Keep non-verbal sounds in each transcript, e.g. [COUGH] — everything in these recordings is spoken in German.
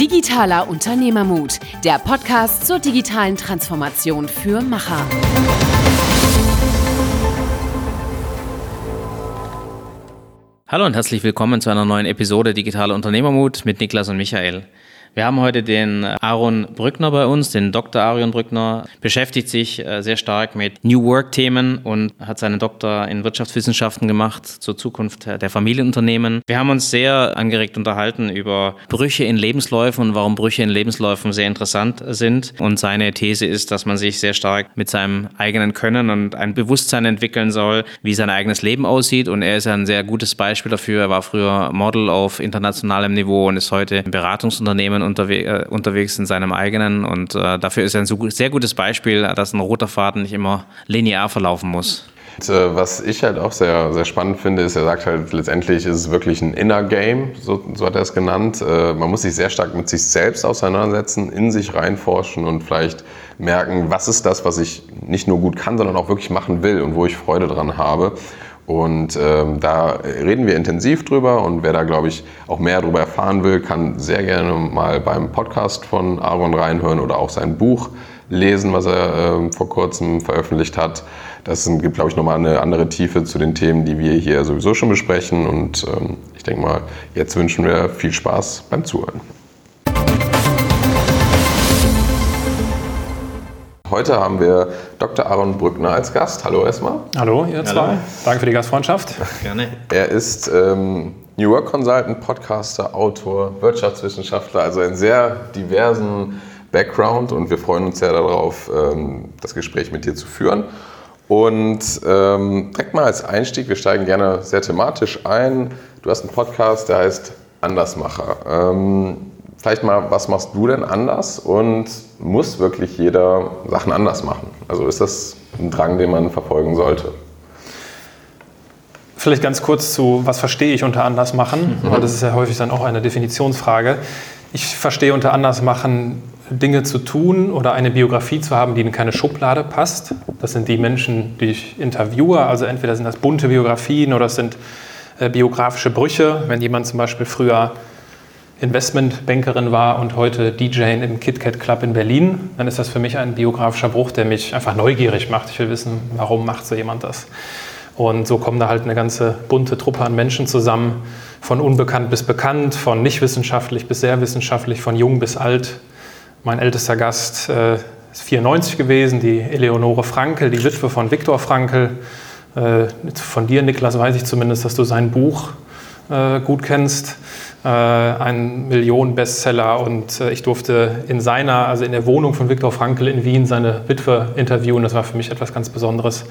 Digitaler Unternehmermut, der Podcast zur digitalen Transformation für Macher. Hallo und herzlich willkommen zu einer neuen Episode Digitaler Unternehmermut mit Niklas und Michael. Wir haben heute den Aaron Brückner bei uns, den Dr. Aaron Brückner, beschäftigt sich äh, sehr stark mit New Work-Themen und hat seinen Doktor in Wirtschaftswissenschaften gemacht zur Zukunft der Familienunternehmen. Wir haben uns sehr angeregt unterhalten über Brüche in Lebensläufen und warum Brüche in Lebensläufen sehr interessant sind. Und seine These ist, dass man sich sehr stark mit seinem eigenen Können und ein Bewusstsein entwickeln soll, wie sein eigenes Leben aussieht. Und er ist ein sehr gutes Beispiel dafür. Er war früher Model auf internationalem Niveau und ist heute im Beratungsunternehmen unterwe äh, unterwegs in seinem eigenen. Und äh, dafür ist er ein sehr gutes Beispiel, dass ein roter Faden nicht immer linear verlaufen muss. Und, äh, was ich halt auch sehr, sehr spannend finde, ist, er sagt halt, letztendlich ist es wirklich ein Inner Game, so, so hat er es genannt. Äh, man muss sich sehr stark mit sich selbst auseinandersetzen, in sich reinforschen und vielleicht merken, was ist das, was ich nicht nur gut kann, sondern auch wirklich machen will und wo ich Freude dran habe. Und ähm, da reden wir intensiv drüber und wer da, glaube ich, auch mehr darüber erfahren will, kann sehr gerne mal beim Podcast von Aaron reinhören oder auch sein Buch lesen, was er ähm, vor kurzem veröffentlicht hat. Das gibt, glaube ich, nochmal eine andere Tiefe zu den Themen, die wir hier sowieso schon besprechen. Und ähm, ich denke mal, jetzt wünschen wir viel Spaß beim Zuhören. Heute haben wir Dr. Aaron Brückner als Gast. Hallo erstmal. Hallo, ihr zwei. Hallo. Danke für die Gastfreundschaft. Gerne. Er ist ähm, New Work Consultant, Podcaster, Autor, Wirtschaftswissenschaftler, also einen sehr diversen Background und wir freuen uns sehr darauf, ähm, das Gespräch mit dir zu führen. Und ähm, direkt mal als Einstieg, wir steigen gerne sehr thematisch ein. Du hast einen Podcast, der heißt Andersmacher. Ähm, vielleicht mal, was machst du denn anders und muss wirklich jeder Sachen anders machen? Also ist das ein Drang, den man verfolgen sollte? Vielleicht ganz kurz zu, was verstehe ich unter anders machen, mhm. weil das ist ja häufig dann auch eine Definitionsfrage. Ich verstehe unter anders machen, Dinge zu tun oder eine Biografie zu haben, die in keine Schublade passt. Das sind die Menschen, die ich interviewe. Also entweder sind das bunte Biografien oder es sind äh, biografische Brüche. Wenn jemand zum Beispiel früher Investmentbankerin war und heute DJ im KitKat Club in Berlin, dann ist das für mich ein biografischer Bruch, der mich einfach neugierig macht. Ich will wissen, warum macht so jemand das? Und so kommen da halt eine ganze bunte Truppe an Menschen zusammen, von unbekannt bis bekannt, von nicht wissenschaftlich bis sehr wissenschaftlich, von jung bis alt. Mein ältester Gast äh, ist 94 gewesen, die Eleonore Frankel, die Witwe von Viktor Frankel. Äh, von dir, Niklas, weiß ich zumindest, dass du sein Buch äh, gut kennst ein Millionen-Bestseller und äh, ich durfte in seiner, also in der Wohnung von Viktor Frankl in Wien seine Witwe interviewen. Das war für mich etwas ganz Besonderes.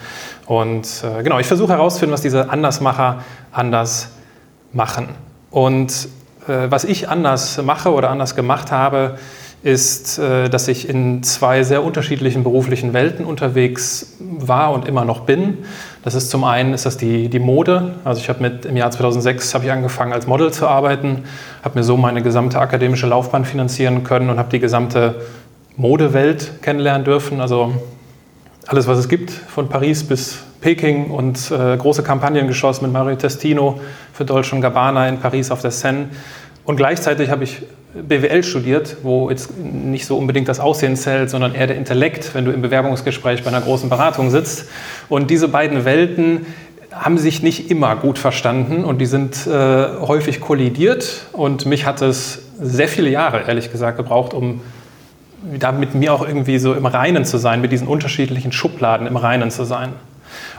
Und äh, genau, ich versuche herauszufinden, was diese Andersmacher anders machen. Und äh, was ich anders mache oder anders gemacht habe, ist, äh, dass ich in zwei sehr unterschiedlichen beruflichen Welten unterwegs war und immer noch bin. Das ist zum einen ist das die, die Mode. Also ich habe mit im Jahr 2006 habe ich angefangen als Model zu arbeiten, habe mir so meine gesamte akademische Laufbahn finanzieren können und habe die gesamte Modewelt kennenlernen dürfen. Also alles, was es gibt, von Paris bis Peking und äh, große Kampagnen geschossen mit Mario Testino für Dolce Gabbana in Paris auf der Seine. Und gleichzeitig habe ich BWL studiert, wo jetzt nicht so unbedingt das Aussehen zählt, sondern eher der Intellekt, wenn du im Bewerbungsgespräch bei einer großen Beratung sitzt. Und diese beiden Welten haben sich nicht immer gut verstanden und die sind äh, häufig kollidiert. Und mich hat es sehr viele Jahre, ehrlich gesagt, gebraucht, um da mit mir auch irgendwie so im Reinen zu sein, mit diesen unterschiedlichen Schubladen im Reinen zu sein.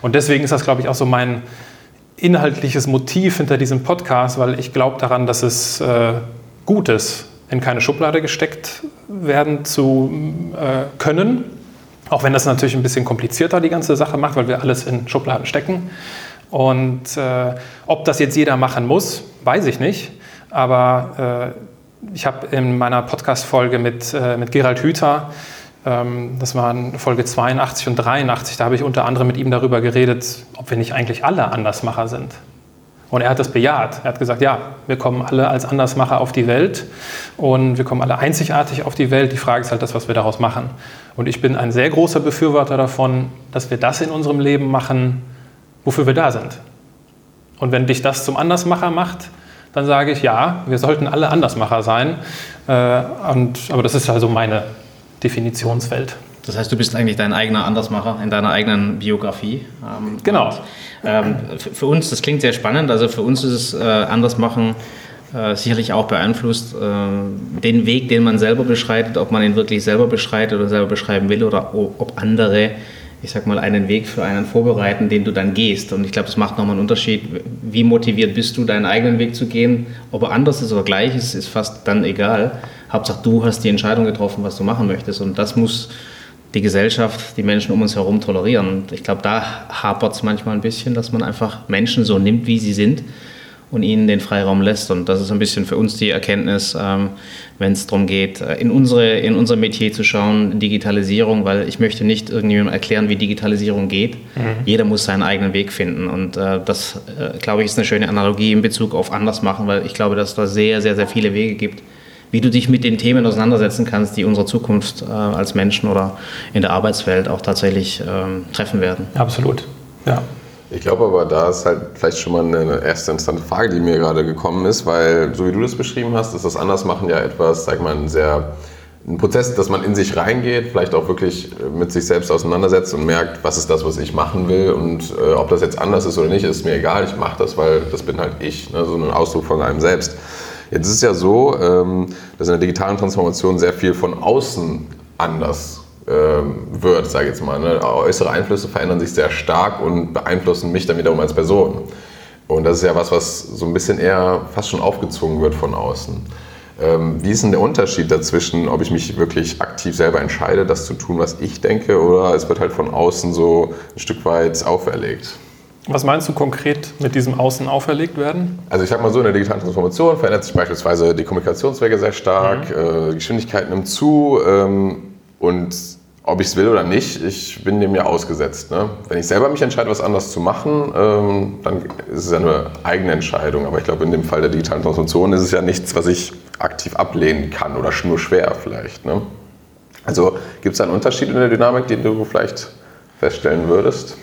Und deswegen ist das, glaube ich, auch so mein inhaltliches Motiv hinter diesem Podcast, weil ich glaube daran, dass es äh, Gutes in keine Schublade gesteckt werden zu äh, können. Auch wenn das natürlich ein bisschen komplizierter die ganze Sache macht, weil wir alles in Schubladen stecken. Und äh, ob das jetzt jeder machen muss, weiß ich nicht. Aber äh, ich habe in meiner Podcast-Folge mit, äh, mit Gerald Hüther, das waren Folge 82 und 83, da habe ich unter anderem mit ihm darüber geredet, ob wir nicht eigentlich alle Andersmacher sind. Und er hat das bejaht. Er hat gesagt, ja, wir kommen alle als Andersmacher auf die Welt und wir kommen alle einzigartig auf die Welt. Die Frage ist halt das, was wir daraus machen. Und ich bin ein sehr großer Befürworter davon, dass wir das in unserem Leben machen, wofür wir da sind. Und wenn dich das zum Andersmacher macht, dann sage ich ja, wir sollten alle Andersmacher sein. Äh, und, aber das ist also meine Definitionswelt. Das heißt, du bist eigentlich dein eigener Andersmacher in deiner eigenen Biografie. Ähm, genau. Und, ähm, für uns, das klingt sehr spannend, also für uns ist es äh, Andersmachen äh, sicherlich auch beeinflusst, äh, den Weg, den man selber beschreitet, ob man ihn wirklich selber beschreitet oder selber beschreiben will oder ob andere, ich sag mal, einen Weg für einen vorbereiten, den du dann gehst. Und ich glaube, das macht nochmal einen Unterschied. Wie motiviert bist du, deinen eigenen Weg zu gehen? Ob er anders ist oder gleich ist, ist fast dann egal. Hauptsache, du hast die Entscheidung getroffen, was du machen möchtest. Und das muss die Gesellschaft, die Menschen um uns herum tolerieren. Und ich glaube, da hapert es manchmal ein bisschen, dass man einfach Menschen so nimmt, wie sie sind und ihnen den Freiraum lässt. Und das ist ein bisschen für uns die Erkenntnis, ähm, wenn es darum geht, äh, in, unsere, in unser Metier zu schauen, Digitalisierung, weil ich möchte nicht irgendjemandem erklären, wie Digitalisierung geht. Mhm. Jeder muss seinen eigenen Weg finden. Und äh, das, äh, glaube ich, ist eine schöne Analogie in Bezug auf anders machen, weil ich glaube, dass es da sehr, sehr, sehr viele Wege gibt, wie du dich mit den Themen auseinandersetzen kannst, die unsere Zukunft äh, als Menschen oder in der Arbeitswelt auch tatsächlich ähm, treffen werden. Absolut, ja. Ich glaube aber, da ist halt vielleicht schon mal eine erste interessante Frage, die mir gerade gekommen ist, weil so wie du das beschrieben hast, ist das Andersmachen ja etwas, sag mal, ein sehr ein Prozess, dass man in sich reingeht, vielleicht auch wirklich mit sich selbst auseinandersetzt und merkt, was ist das, was ich machen will und äh, ob das jetzt anders ist oder nicht, ist mir egal. Ich mache das, weil das bin halt ich, ne? so ein Ausdruck von einem selbst. Jetzt ist es ja so, ähm, dass in der digitalen Transformation sehr viel von außen anders ähm, wird, sage ich jetzt mal. Ne? Äußere Einflüsse verändern sich sehr stark und beeinflussen mich dann wiederum als Person. Und das ist ja was, was so ein bisschen eher fast schon aufgezwungen wird von außen. Ähm, wie ist denn der Unterschied dazwischen, ob ich mich wirklich aktiv selber entscheide, das zu tun, was ich denke, oder es wird halt von außen so ein Stück weit auferlegt? Was meinst du konkret mit diesem Außen auferlegt werden? Also ich sag mal so, in der digitalen Transformation verändert sich beispielsweise die Kommunikationswege sehr stark, mhm. äh, Geschwindigkeit nimmt zu ähm, und ob ich es will oder nicht, ich bin dem ja ausgesetzt. Ne? Wenn ich selber mich entscheide, was anders zu machen, ähm, dann ist es ja eine eigene Entscheidung. Aber ich glaube, in dem Fall der digitalen Transformation ist es ja nichts, was ich aktiv ablehnen kann oder nur schwer vielleicht. Ne? Also gibt es einen Unterschied in der Dynamik, den du vielleicht feststellen würdest?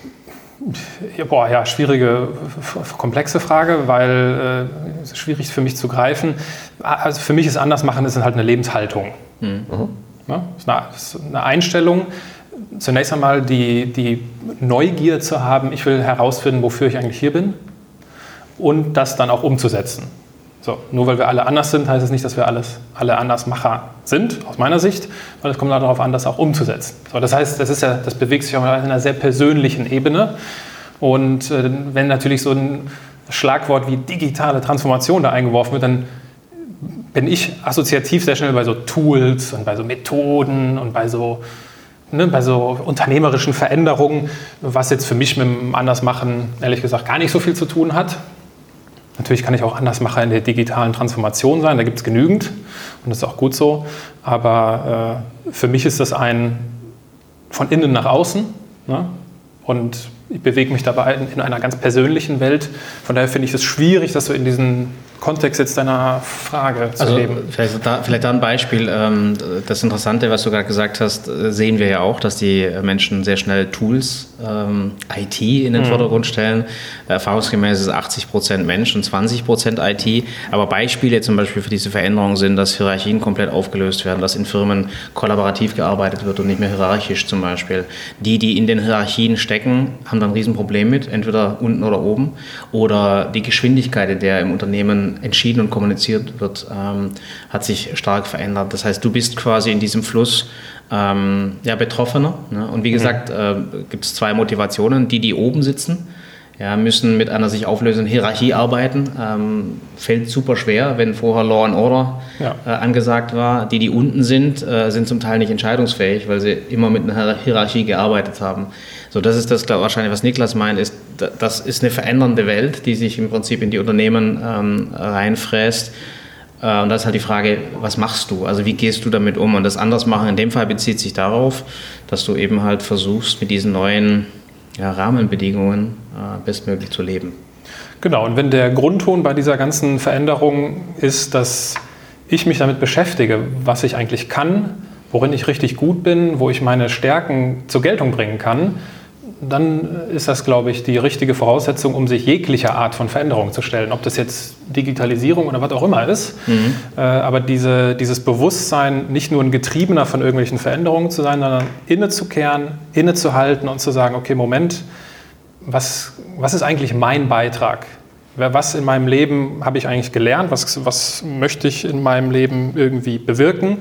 Boah, ja, schwierige, komplexe Frage, weil äh, es schwierig für mich zu greifen. Also für mich ist anders machen, ist halt eine Lebenshaltung. Mhm. Ja, ist eine, ist eine Einstellung. Zunächst einmal die, die Neugier zu haben, ich will herausfinden, wofür ich eigentlich hier bin und das dann auch umzusetzen. So, nur weil wir alle anders sind, heißt es nicht, dass wir alles, alle Andersmacher sind, aus meiner Sicht, weil es kommt darauf an, das auch umzusetzen. So, das heißt, das, ist ja, das bewegt sich auf einer sehr persönlichen Ebene. Und äh, wenn natürlich so ein Schlagwort wie digitale Transformation da eingeworfen wird, dann bin ich assoziativ sehr schnell bei so Tools und bei so Methoden und bei so, ne, bei so unternehmerischen Veränderungen, was jetzt für mich mit dem Andersmachen ehrlich gesagt gar nicht so viel zu tun hat. Natürlich kann ich auch Andersmacher in der digitalen Transformation sein, da gibt es genügend und das ist auch gut so. Aber äh, für mich ist das ein von innen nach außen. Ne? Und ich bewege mich dabei in einer ganz persönlichen Welt. Von daher finde ich es schwierig, das so in diesen Kontext jetzt deiner Frage zu also, geben. Vielleicht da, vielleicht da ein Beispiel. Ähm, das Interessante, was du gerade gesagt hast, äh, sehen wir ja auch, dass die Menschen sehr schnell Tools, ähm, IT in den mhm. Vordergrund stellen. Erfahrungsgemäß ist 80 Prozent Mensch und 20 Prozent IT. Aber Beispiele zum Beispiel für diese Veränderung sind, dass Hierarchien komplett aufgelöst werden, dass in Firmen kollaborativ gearbeitet wird und nicht mehr hierarchisch zum Beispiel. Die, die in den Hierarchien stecken, haben dann ein Riesenproblem mit, entweder unten oder oben. Oder die Geschwindigkeit, in der im Unternehmen entschieden und kommuniziert wird, ähm, hat sich stark verändert. Das heißt, du bist quasi in diesem Fluss ähm, ja, Betroffener. Ne? Und wie mhm. gesagt, äh, gibt es zwei Motivationen. Die, die oben sitzen, ja, müssen mit einer sich auflösenden Hierarchie arbeiten. Ähm, fällt super schwer, wenn vorher Law and Order ja. äh, angesagt war. Die, die unten sind, äh, sind zum Teil nicht entscheidungsfähig, weil sie immer mit einer Hierarchie gearbeitet haben. So, das ist das, glaub, wahrscheinlich, was Niklas meint, ist, das ist eine verändernde Welt, die sich im Prinzip in die Unternehmen ähm, reinfräst. Äh, und da ist halt die Frage, was machst du? Also wie gehst du damit um? Und das Andersmachen in dem Fall bezieht sich darauf, dass du eben halt versuchst, mit diesen neuen ja, Rahmenbedingungen äh, bestmöglich zu leben. Genau, und wenn der Grundton bei dieser ganzen Veränderung ist, dass ich mich damit beschäftige, was ich eigentlich kann, worin ich richtig gut bin, wo ich meine Stärken zur Geltung bringen kann, dann ist das, glaube ich, die richtige Voraussetzung, um sich jeglicher Art von Veränderung zu stellen. Ob das jetzt Digitalisierung oder was auch immer ist. Mhm. Äh, aber diese, dieses Bewusstsein, nicht nur ein Getriebener von irgendwelchen Veränderungen zu sein, sondern innezukehren, innezuhalten und zu sagen, okay, Moment, was, was ist eigentlich mein Beitrag? Was in meinem Leben habe ich eigentlich gelernt? Was, was möchte ich in meinem Leben irgendwie bewirken?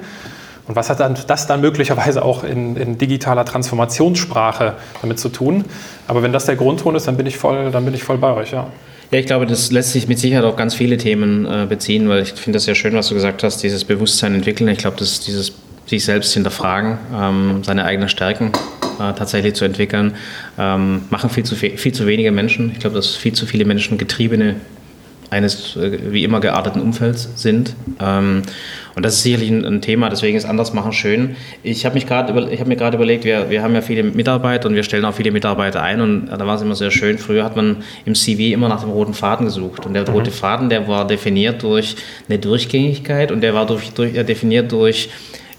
Und was hat dann, das dann möglicherweise auch in, in, digitaler Transformationssprache damit zu tun? Aber wenn das der Grundton ist, dann bin ich voll, dann bin ich voll bei euch, ja. Ja, ich glaube, das lässt sich mit Sicherheit auf ganz viele Themen äh, beziehen, weil ich finde das sehr schön, was du gesagt hast, dieses Bewusstsein entwickeln. Ich glaube, dass dieses sich selbst hinterfragen, ähm, seine eigenen Stärken äh, tatsächlich zu entwickeln, ähm, machen viel zu, viel zu wenige Menschen. Ich glaube, dass viel zu viele Menschen getriebene eines äh, wie immer gearteten Umfelds sind. Ähm, und das ist sicherlich ein, ein, Thema, deswegen ist Andersmachen schön. Ich habe hab mir gerade überlegt, wir, wir haben ja viele Mitarbeiter und wir stellen auch viele Mitarbeiter ein und da war es immer sehr schön. Früher hat man im CV immer nach dem roten Faden gesucht und der mhm. rote Faden, der war definiert durch eine Durchgängigkeit und der war durch, durch, definiert durch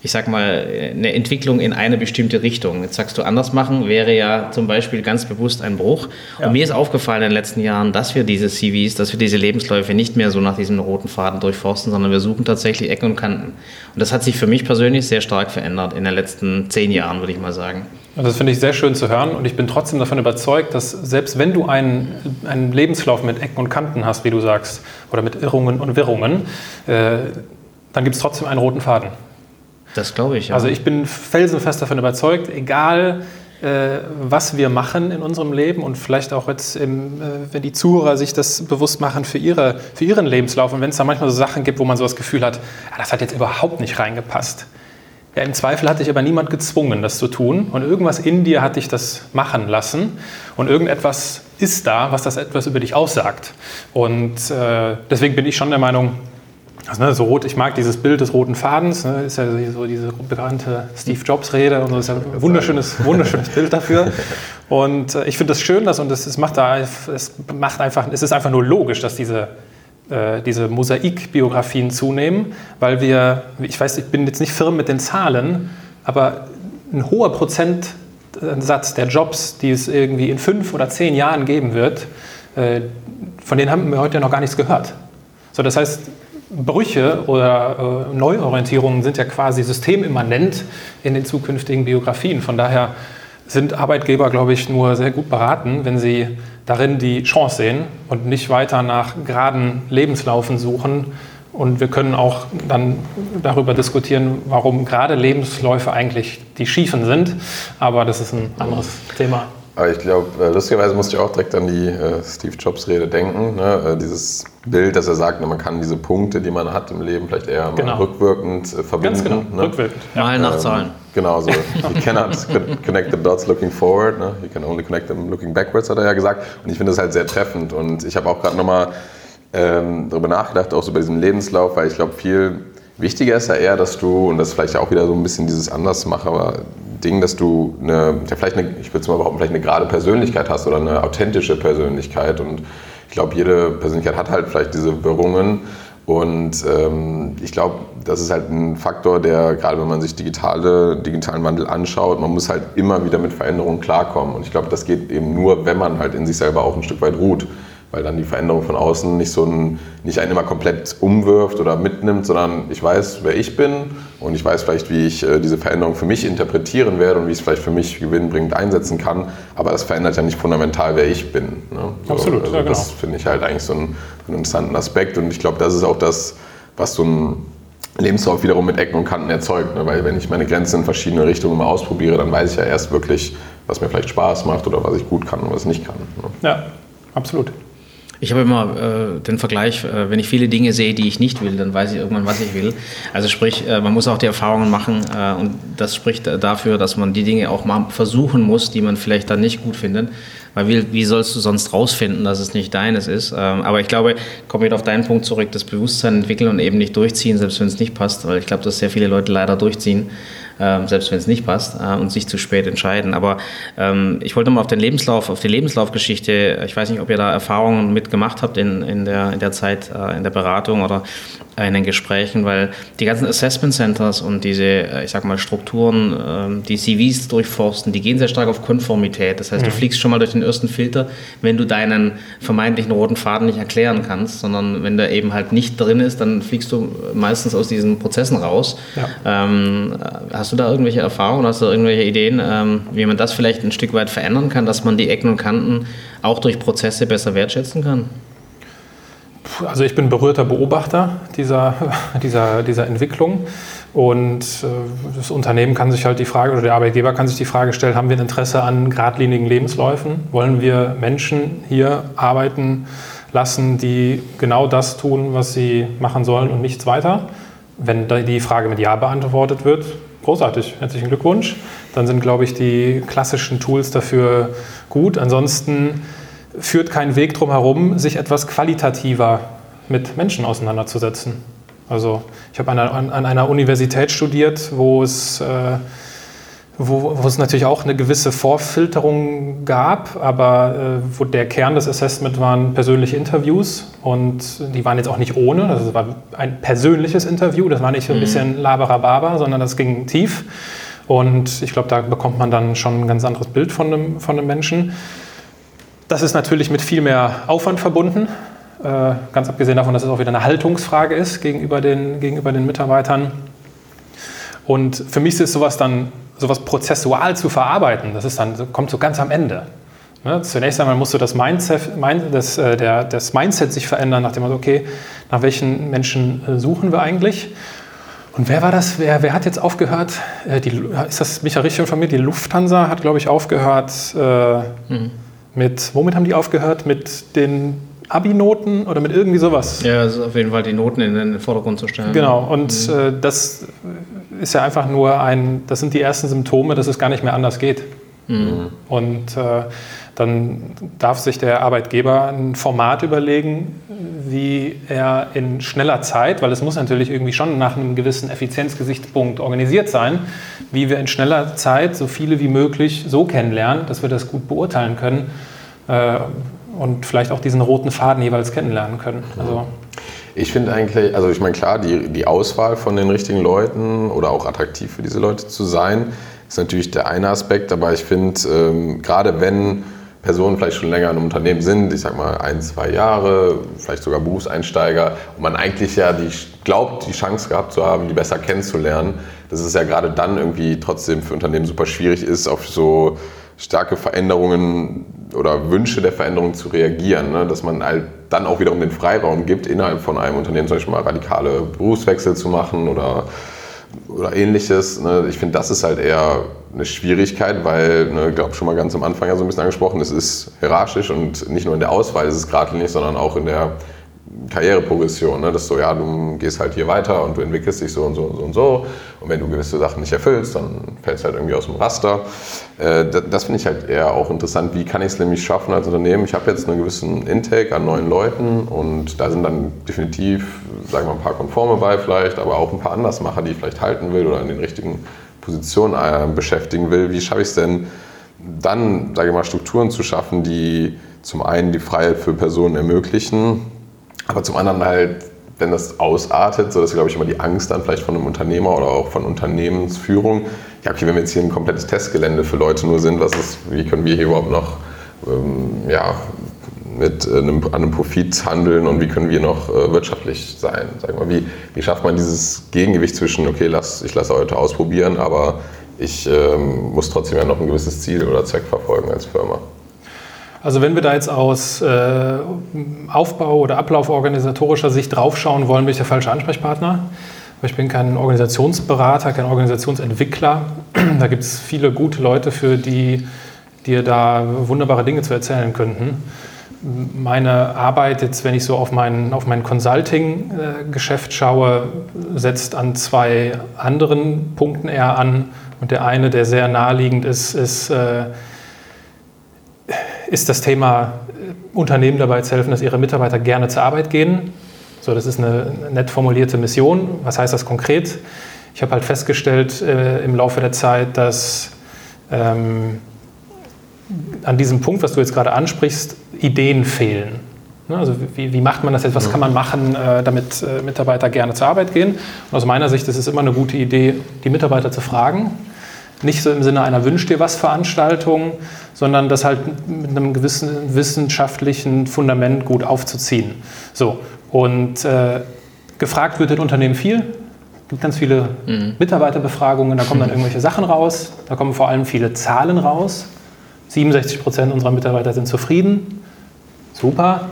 ich sag mal, eine Entwicklung in eine bestimmte Richtung. Jetzt sagst du, anders machen wäre ja zum Beispiel ganz bewusst ein Bruch. Ja. Und mir ist aufgefallen in den letzten Jahren, dass wir diese CVs, dass wir diese Lebensläufe nicht mehr so nach diesem roten Faden durchforsten, sondern wir suchen tatsächlich Ecken und Kanten. Und das hat sich für mich persönlich sehr stark verändert in den letzten zehn Jahren, würde ich mal sagen. Also das finde ich sehr schön zu hören und ich bin trotzdem davon überzeugt, dass selbst wenn du einen, einen Lebenslauf mit Ecken und Kanten hast, wie du sagst, oder mit Irrungen und Wirrungen, äh, dann gibt es trotzdem einen roten Faden. Das glaube ich. Ja. Also ich bin felsenfest davon überzeugt, egal äh, was wir machen in unserem Leben und vielleicht auch jetzt, im, äh, wenn die Zuhörer sich das bewusst machen für, ihre, für ihren Lebenslauf und wenn es da manchmal so Sachen gibt, wo man so das Gefühl hat, ah, das hat jetzt überhaupt nicht reingepasst. Ja, Im Zweifel hat dich aber niemand gezwungen, das zu tun und irgendwas in dir hat dich das machen lassen und irgendetwas ist da, was das etwas über dich aussagt. Und äh, deswegen bin ich schon der Meinung, also, ne, so rot, ich mag dieses Bild des roten Fadens, ne, ist ja so diese bekannte Steve Jobs-Rede und so, ist ja ein wunderschönes, wunderschönes Bild dafür. [LAUGHS] Und äh, ich finde das schön, dass, und es, macht da, es macht einfach, es ist einfach nur logisch, dass diese, äh, diese Mosaikbiografien zunehmen, weil wir, ich weiß, ich bin jetzt nicht firm mit den Zahlen, aber ein hoher Prozentsatz der Jobs, die es irgendwie in fünf oder zehn Jahren geben wird, äh, von denen haben wir heute noch gar nichts gehört. So, das heißt, Brüche oder äh, Neuorientierungen sind ja quasi systemimmanent in den zukünftigen Biografien. Von daher sind Arbeitgeber, glaube ich, nur sehr gut beraten, wenn sie darin die Chance sehen und nicht weiter nach geraden Lebenslaufen suchen. Und wir können auch dann darüber diskutieren, warum gerade Lebensläufe eigentlich die schiefen sind. Aber das ist ein anderes Thema. Aber ich glaube, äh, lustigerweise musste ich auch direkt an die äh, Steve Jobs-Rede denken. Ne? Äh, dieses Bild, dass er sagt, ne, man kann diese Punkte, die man hat im Leben, vielleicht eher genau. rückwirkend äh, verbinden. Ganz genau, ne? rückwirkend. Ja. Mal nach Zahlen. Ähm, genau, so. You cannot connect the dots looking forward, ne? you can only connect them looking backwards, hat er ja gesagt. Und ich finde das halt sehr treffend. Und ich habe auch gerade nochmal ähm, darüber nachgedacht, auch so bei diesem Lebenslauf, weil ich glaube, viel wichtiger ist ja eher, dass du, und das ist vielleicht auch wieder so ein bisschen dieses Andersmacher, Ding, dass du eine, ja vielleicht eine, ich würde es mal behaupten, vielleicht eine gerade Persönlichkeit hast oder eine authentische Persönlichkeit. Und ich glaube, jede Persönlichkeit hat halt vielleicht diese Wirrungen. Und ähm, ich glaube, das ist halt ein Faktor, der, gerade wenn man sich digitale, digitalen Wandel anschaut, man muss halt immer wieder mit Veränderungen klarkommen. Und ich glaube, das geht eben nur, wenn man halt in sich selber auch ein Stück weit ruht weil dann die Veränderung von außen nicht so ein, nicht einen immer komplett umwirft oder mitnimmt, sondern ich weiß, wer ich bin und ich weiß vielleicht, wie ich äh, diese Veränderung für mich interpretieren werde und wie ich es vielleicht für mich gewinnbringend einsetzen kann. Aber das verändert ja nicht fundamental, wer ich bin. Ne? So, Absolut, also ja, genau. Das finde ich halt eigentlich so einen, einen interessanten Aspekt und ich glaube, das ist auch das, was so ein Lebenslauf wiederum mit Ecken und Kanten erzeugt. Ne? Weil wenn ich meine Grenzen in verschiedene Richtungen mal ausprobiere, dann weiß ich ja erst wirklich, was mir vielleicht Spaß macht oder was ich gut kann und was ich nicht kann. Ne? Ja, absolut. Ich habe immer äh, den Vergleich, äh, wenn ich viele Dinge sehe, die ich nicht will, dann weiß ich irgendwann, was ich will. Also sprich, äh, man muss auch die Erfahrungen machen äh, und das spricht dafür, dass man die Dinge auch mal versuchen muss, die man vielleicht dann nicht gut findet. Weil wie, wie sollst du sonst rausfinden, dass es nicht deines ist? Ähm, aber ich glaube, komme wieder auf deinen Punkt zurück, das Bewusstsein entwickeln und eben nicht durchziehen, selbst wenn es nicht passt, weil ich glaube, dass sehr viele Leute leider durchziehen äh, selbst wenn es nicht passt, äh, und sich zu spät entscheiden. Aber ähm, ich wollte mal auf den Lebenslauf, auf die Lebenslaufgeschichte, ich weiß nicht, ob ihr da Erfahrungen mitgemacht habt in, in, der, in der Zeit, äh, in der Beratung oder in den Gesprächen, weil die ganzen Assessment Centers und diese, äh, ich sag mal, Strukturen, ähm, die CVs durchforsten, die gehen sehr stark auf Konformität. Das heißt, du mhm. fliegst schon mal durch den ersten Filter, wenn du deinen vermeintlichen roten Faden nicht erklären kannst, sondern wenn der eben halt nicht drin ist, dann fliegst du meistens aus diesen Prozessen raus. Ja. Ähm, hast du da irgendwelche Erfahrungen, hast du irgendwelche Ideen, ähm, wie man das vielleicht ein Stück weit verändern kann, dass man die Ecken und Kanten auch durch Prozesse besser wertschätzen kann? Also ich bin berührter Beobachter dieser, [LAUGHS] dieser, dieser Entwicklung und äh, das Unternehmen kann sich halt die Frage oder der Arbeitgeber kann sich die Frage stellen, haben wir ein Interesse an geradlinigen Lebensläufen? Wollen wir Menschen hier arbeiten lassen, die genau das tun, was sie machen sollen und nichts weiter? Wenn die Frage mit Ja beantwortet wird, großartig, herzlichen Glückwunsch. Dann sind, glaube ich, die klassischen Tools dafür gut. Ansonsten führt kein Weg drum herum, sich etwas qualitativer mit Menschen auseinanderzusetzen. Also ich habe an, einer Universität studiert, wo es, äh, wo, wo, es natürlich auch eine gewisse Vorfilterung gab, aber äh, wo der Kern des Assessment waren persönliche Interviews und die waren jetzt auch nicht ohne, das war ein persönliches Interview, das war nicht so ein mhm. bisschen laberababa, sondern das ging tief und ich glaube, da bekommt man dann schon ein ganz anderes Bild von einem, von einem Menschen. Das ist natürlich mit viel mehr Aufwand verbunden. Äh, ganz abgesehen davon, dass es auch wieder eine Haltungsfrage ist gegenüber den, gegenüber den Mitarbeitern. Und für mich ist sowas dann, sowas prozessual zu verarbeiten, das ist dann, kommt so ganz am Ende. Ne? Zunächst einmal musst du das Mindset, das, äh, der, das Mindset sich verändern, nach dem Motto, okay, nach welchen Menschen äh, suchen wir eigentlich? Und wer war das? Wer, wer hat jetzt aufgehört? Die, ist das Michael Richtung von mir? Die Lufthansa hat, glaube ich, aufgehört. Äh, mhm mit, womit haben die aufgehört? Mit den Abi-Noten oder mit irgendwie sowas? Ja, also auf jeden Fall die Noten in den Vordergrund zu stellen. Genau, und mhm. äh, das ist ja einfach nur ein, das sind die ersten Symptome, dass es gar nicht mehr anders geht. Mhm. Und äh, dann darf sich der Arbeitgeber ein Format überlegen, wie er in schneller Zeit, weil es muss natürlich irgendwie schon nach einem gewissen Effizienzgesichtspunkt organisiert sein, wie wir in schneller Zeit so viele wie möglich so kennenlernen, dass wir das gut beurteilen können äh, und vielleicht auch diesen roten Faden jeweils kennenlernen können. Also, ich finde eigentlich, also ich meine klar, die, die Auswahl von den richtigen Leuten oder auch attraktiv für diese Leute zu sein, ist natürlich der eine Aspekt, aber ich finde, ähm, gerade wenn Personen vielleicht schon länger in einem Unternehmen sind, ich sag mal ein, zwei Jahre, vielleicht sogar Berufseinsteiger, und man eigentlich ja die, glaubt, die Chance gehabt zu haben, die besser kennenzulernen, dass es ja gerade dann irgendwie trotzdem für Unternehmen super schwierig ist, auf so starke Veränderungen oder Wünsche der Veränderung zu reagieren. Ne? Dass man halt dann auch wiederum den Freiraum gibt, innerhalb von einem Unternehmen zum Beispiel mal radikale Berufswechsel zu machen oder oder ähnliches. Ne? Ich finde, das ist halt eher eine Schwierigkeit, weil, ne, ich glaube schon mal ganz am Anfang ja so ein bisschen angesprochen, es ist hierarchisch und nicht nur in der Auswahl ist es geradlinig, sondern auch in der Karriereprogression, ne? dass so, ja, du gehst halt hier weiter und du entwickelst dich so und so und so und so. Und wenn du gewisse Sachen nicht erfüllst, dann fällst du halt irgendwie aus dem Raster. Äh, das, das finde ich halt eher auch interessant. Wie kann ich es nämlich schaffen als Unternehmen? Ich habe jetzt einen gewissen Intake an neuen Leuten und da sind dann definitiv, sagen wir ein paar Konforme bei vielleicht, aber auch ein paar Andersmacher, die ich vielleicht halten will oder in den richtigen Positionen äh, beschäftigen will. Wie schaffe ich es denn, dann, sage ich mal, Strukturen zu schaffen, die zum einen die Freiheit für Personen ermöglichen, aber zum anderen halt, wenn das ausartet, so dass glaube ich immer die Angst dann vielleicht von einem Unternehmer oder auch von Unternehmensführung, ja okay, wenn wir jetzt hier ein komplettes Testgelände für Leute nur sind, was ist, wie können wir hier überhaupt noch ähm, ja, mit äh, einem, an einem Profit handeln und wie können wir noch äh, wirtschaftlich sein? Sag mal, wie, wie schafft man dieses Gegengewicht zwischen, okay, lass, ich lasse Leute ausprobieren, aber ich ähm, muss trotzdem ja noch ein gewisses Ziel oder Zweck verfolgen als Firma? Also wenn wir da jetzt aus äh, Aufbau- oder Ablauforganisatorischer Sicht draufschauen wollen, bin ich der falsche Ansprechpartner. Ich bin kein Organisationsberater, kein Organisationsentwickler. Da gibt es viele gute Leute, für die dir da wunderbare Dinge zu erzählen könnten. Meine Arbeit, jetzt wenn ich so auf mein, auf mein Consulting-Geschäft schaue, setzt an zwei anderen Punkten eher an. Und der eine, der sehr naheliegend ist, ist äh, ist das Thema äh, Unternehmen dabei zu helfen, dass ihre Mitarbeiter gerne zur Arbeit gehen. So, das ist eine nett formulierte Mission. Was heißt das konkret? Ich habe halt festgestellt äh, im Laufe der Zeit, dass ähm, an diesem Punkt, was du jetzt gerade ansprichst, Ideen fehlen. Ne, also wie, wie, macht man das jetzt? Was kann man machen, äh, damit äh, Mitarbeiter gerne zur Arbeit gehen? Und aus meiner Sicht ist es immer eine gute Idee, die Mitarbeiter zu fragen. Nicht so im Sinne einer Wünsch dir was Veranstaltung, sondern das halt mit einem gewissen wissenschaftlichen Fundament gut aufzuziehen. So, und äh, gefragt wird in Unternehmen viel. Es gibt ganz viele mhm. Mitarbeiterbefragungen, da kommen dann [LAUGHS] irgendwelche Sachen raus, da kommen vor allem viele Zahlen raus. 67 Prozent unserer Mitarbeiter sind zufrieden. Super.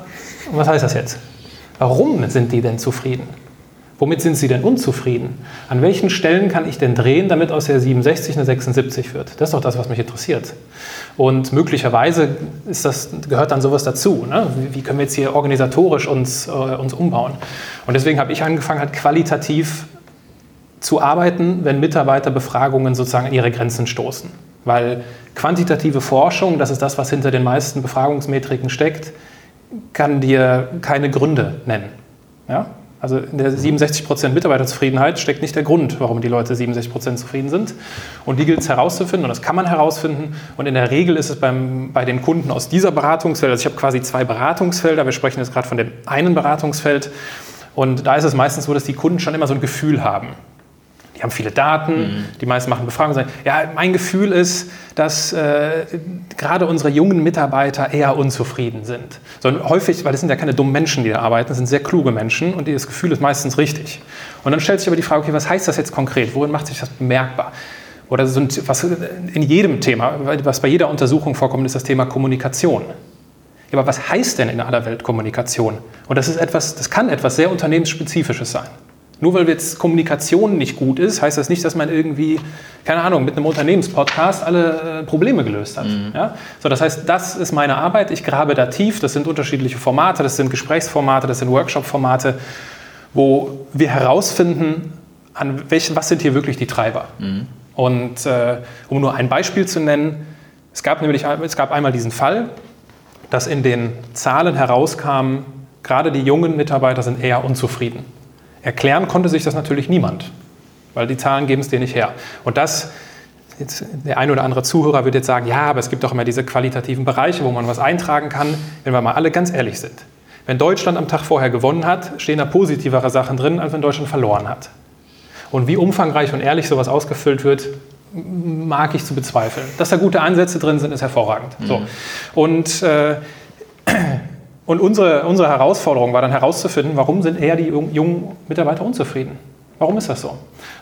Und was heißt das jetzt? Warum sind die denn zufrieden? Womit sind sie denn unzufrieden? An welchen Stellen kann ich denn drehen, damit aus der 67 eine 76 wird? Das ist doch das, was mich interessiert. Und möglicherweise ist das, gehört dann sowas dazu. Ne? Wie können wir jetzt hier organisatorisch uns, äh, uns umbauen? Und deswegen habe ich angefangen, halt qualitativ zu arbeiten, wenn Mitarbeiterbefragungen sozusagen an ihre Grenzen stoßen. Weil quantitative Forschung, das ist das, was hinter den meisten Befragungsmetriken steckt, kann dir keine Gründe nennen. Ja? Also in der 67% Mitarbeiterzufriedenheit steckt nicht der Grund, warum die Leute 67% zufrieden sind. Und die gilt es herauszufinden und das kann man herausfinden. Und in der Regel ist es beim, bei den Kunden aus dieser Beratungsfeld, also ich habe quasi zwei Beratungsfelder, wir sprechen jetzt gerade von dem einen Beratungsfeld. Und da ist es meistens so, dass die Kunden schon immer so ein Gefühl haben die haben viele Daten, mhm. die meisten machen Befragungen. Sagen, ja, mein Gefühl ist, dass äh, gerade unsere jungen Mitarbeiter eher unzufrieden sind. Sondern häufig, weil das sind ja keine dummen Menschen, die da arbeiten, das sind sehr kluge Menschen und das Gefühl ist meistens richtig. Und dann stellt sich aber die Frage, okay, was heißt das jetzt konkret? Worin macht sich das bemerkbar? Oder so ein, was in jedem Thema, was bei jeder Untersuchung vorkommt, ist das Thema Kommunikation. Ja, aber was heißt denn in aller Welt Kommunikation? Und das ist etwas, das kann etwas sehr unternehmensspezifisches sein. Nur weil jetzt Kommunikation nicht gut ist, heißt das nicht, dass man irgendwie, keine Ahnung, mit einem Unternehmenspodcast alle äh, Probleme gelöst hat. Mhm. Ja? So, das heißt, das ist meine Arbeit. Ich grabe da tief. Das sind unterschiedliche Formate, das sind Gesprächsformate, das sind Workshop-Formate, wo wir herausfinden, an welchen, was sind hier wirklich die Treiber. Mhm. Und äh, um nur ein Beispiel zu nennen, es gab nämlich es gab einmal diesen Fall, dass in den Zahlen herauskam, gerade die jungen Mitarbeiter sind eher unzufrieden. Erklären konnte sich das natürlich niemand, weil die Zahlen geben es dir nicht her. Und das, jetzt, der ein oder andere Zuhörer wird jetzt sagen, ja, aber es gibt doch immer diese qualitativen Bereiche, wo man was eintragen kann, wenn wir mal alle ganz ehrlich sind. Wenn Deutschland am Tag vorher gewonnen hat, stehen da positivere Sachen drin, als wenn Deutschland verloren hat. Und wie umfangreich und ehrlich sowas ausgefüllt wird, mag ich zu bezweifeln. Dass da gute Ansätze drin sind, ist hervorragend. Mhm. So. Und äh, und unsere, unsere Herausforderung war dann herauszufinden, warum sind eher die jungen Mitarbeiter unzufrieden? Warum ist das so? Und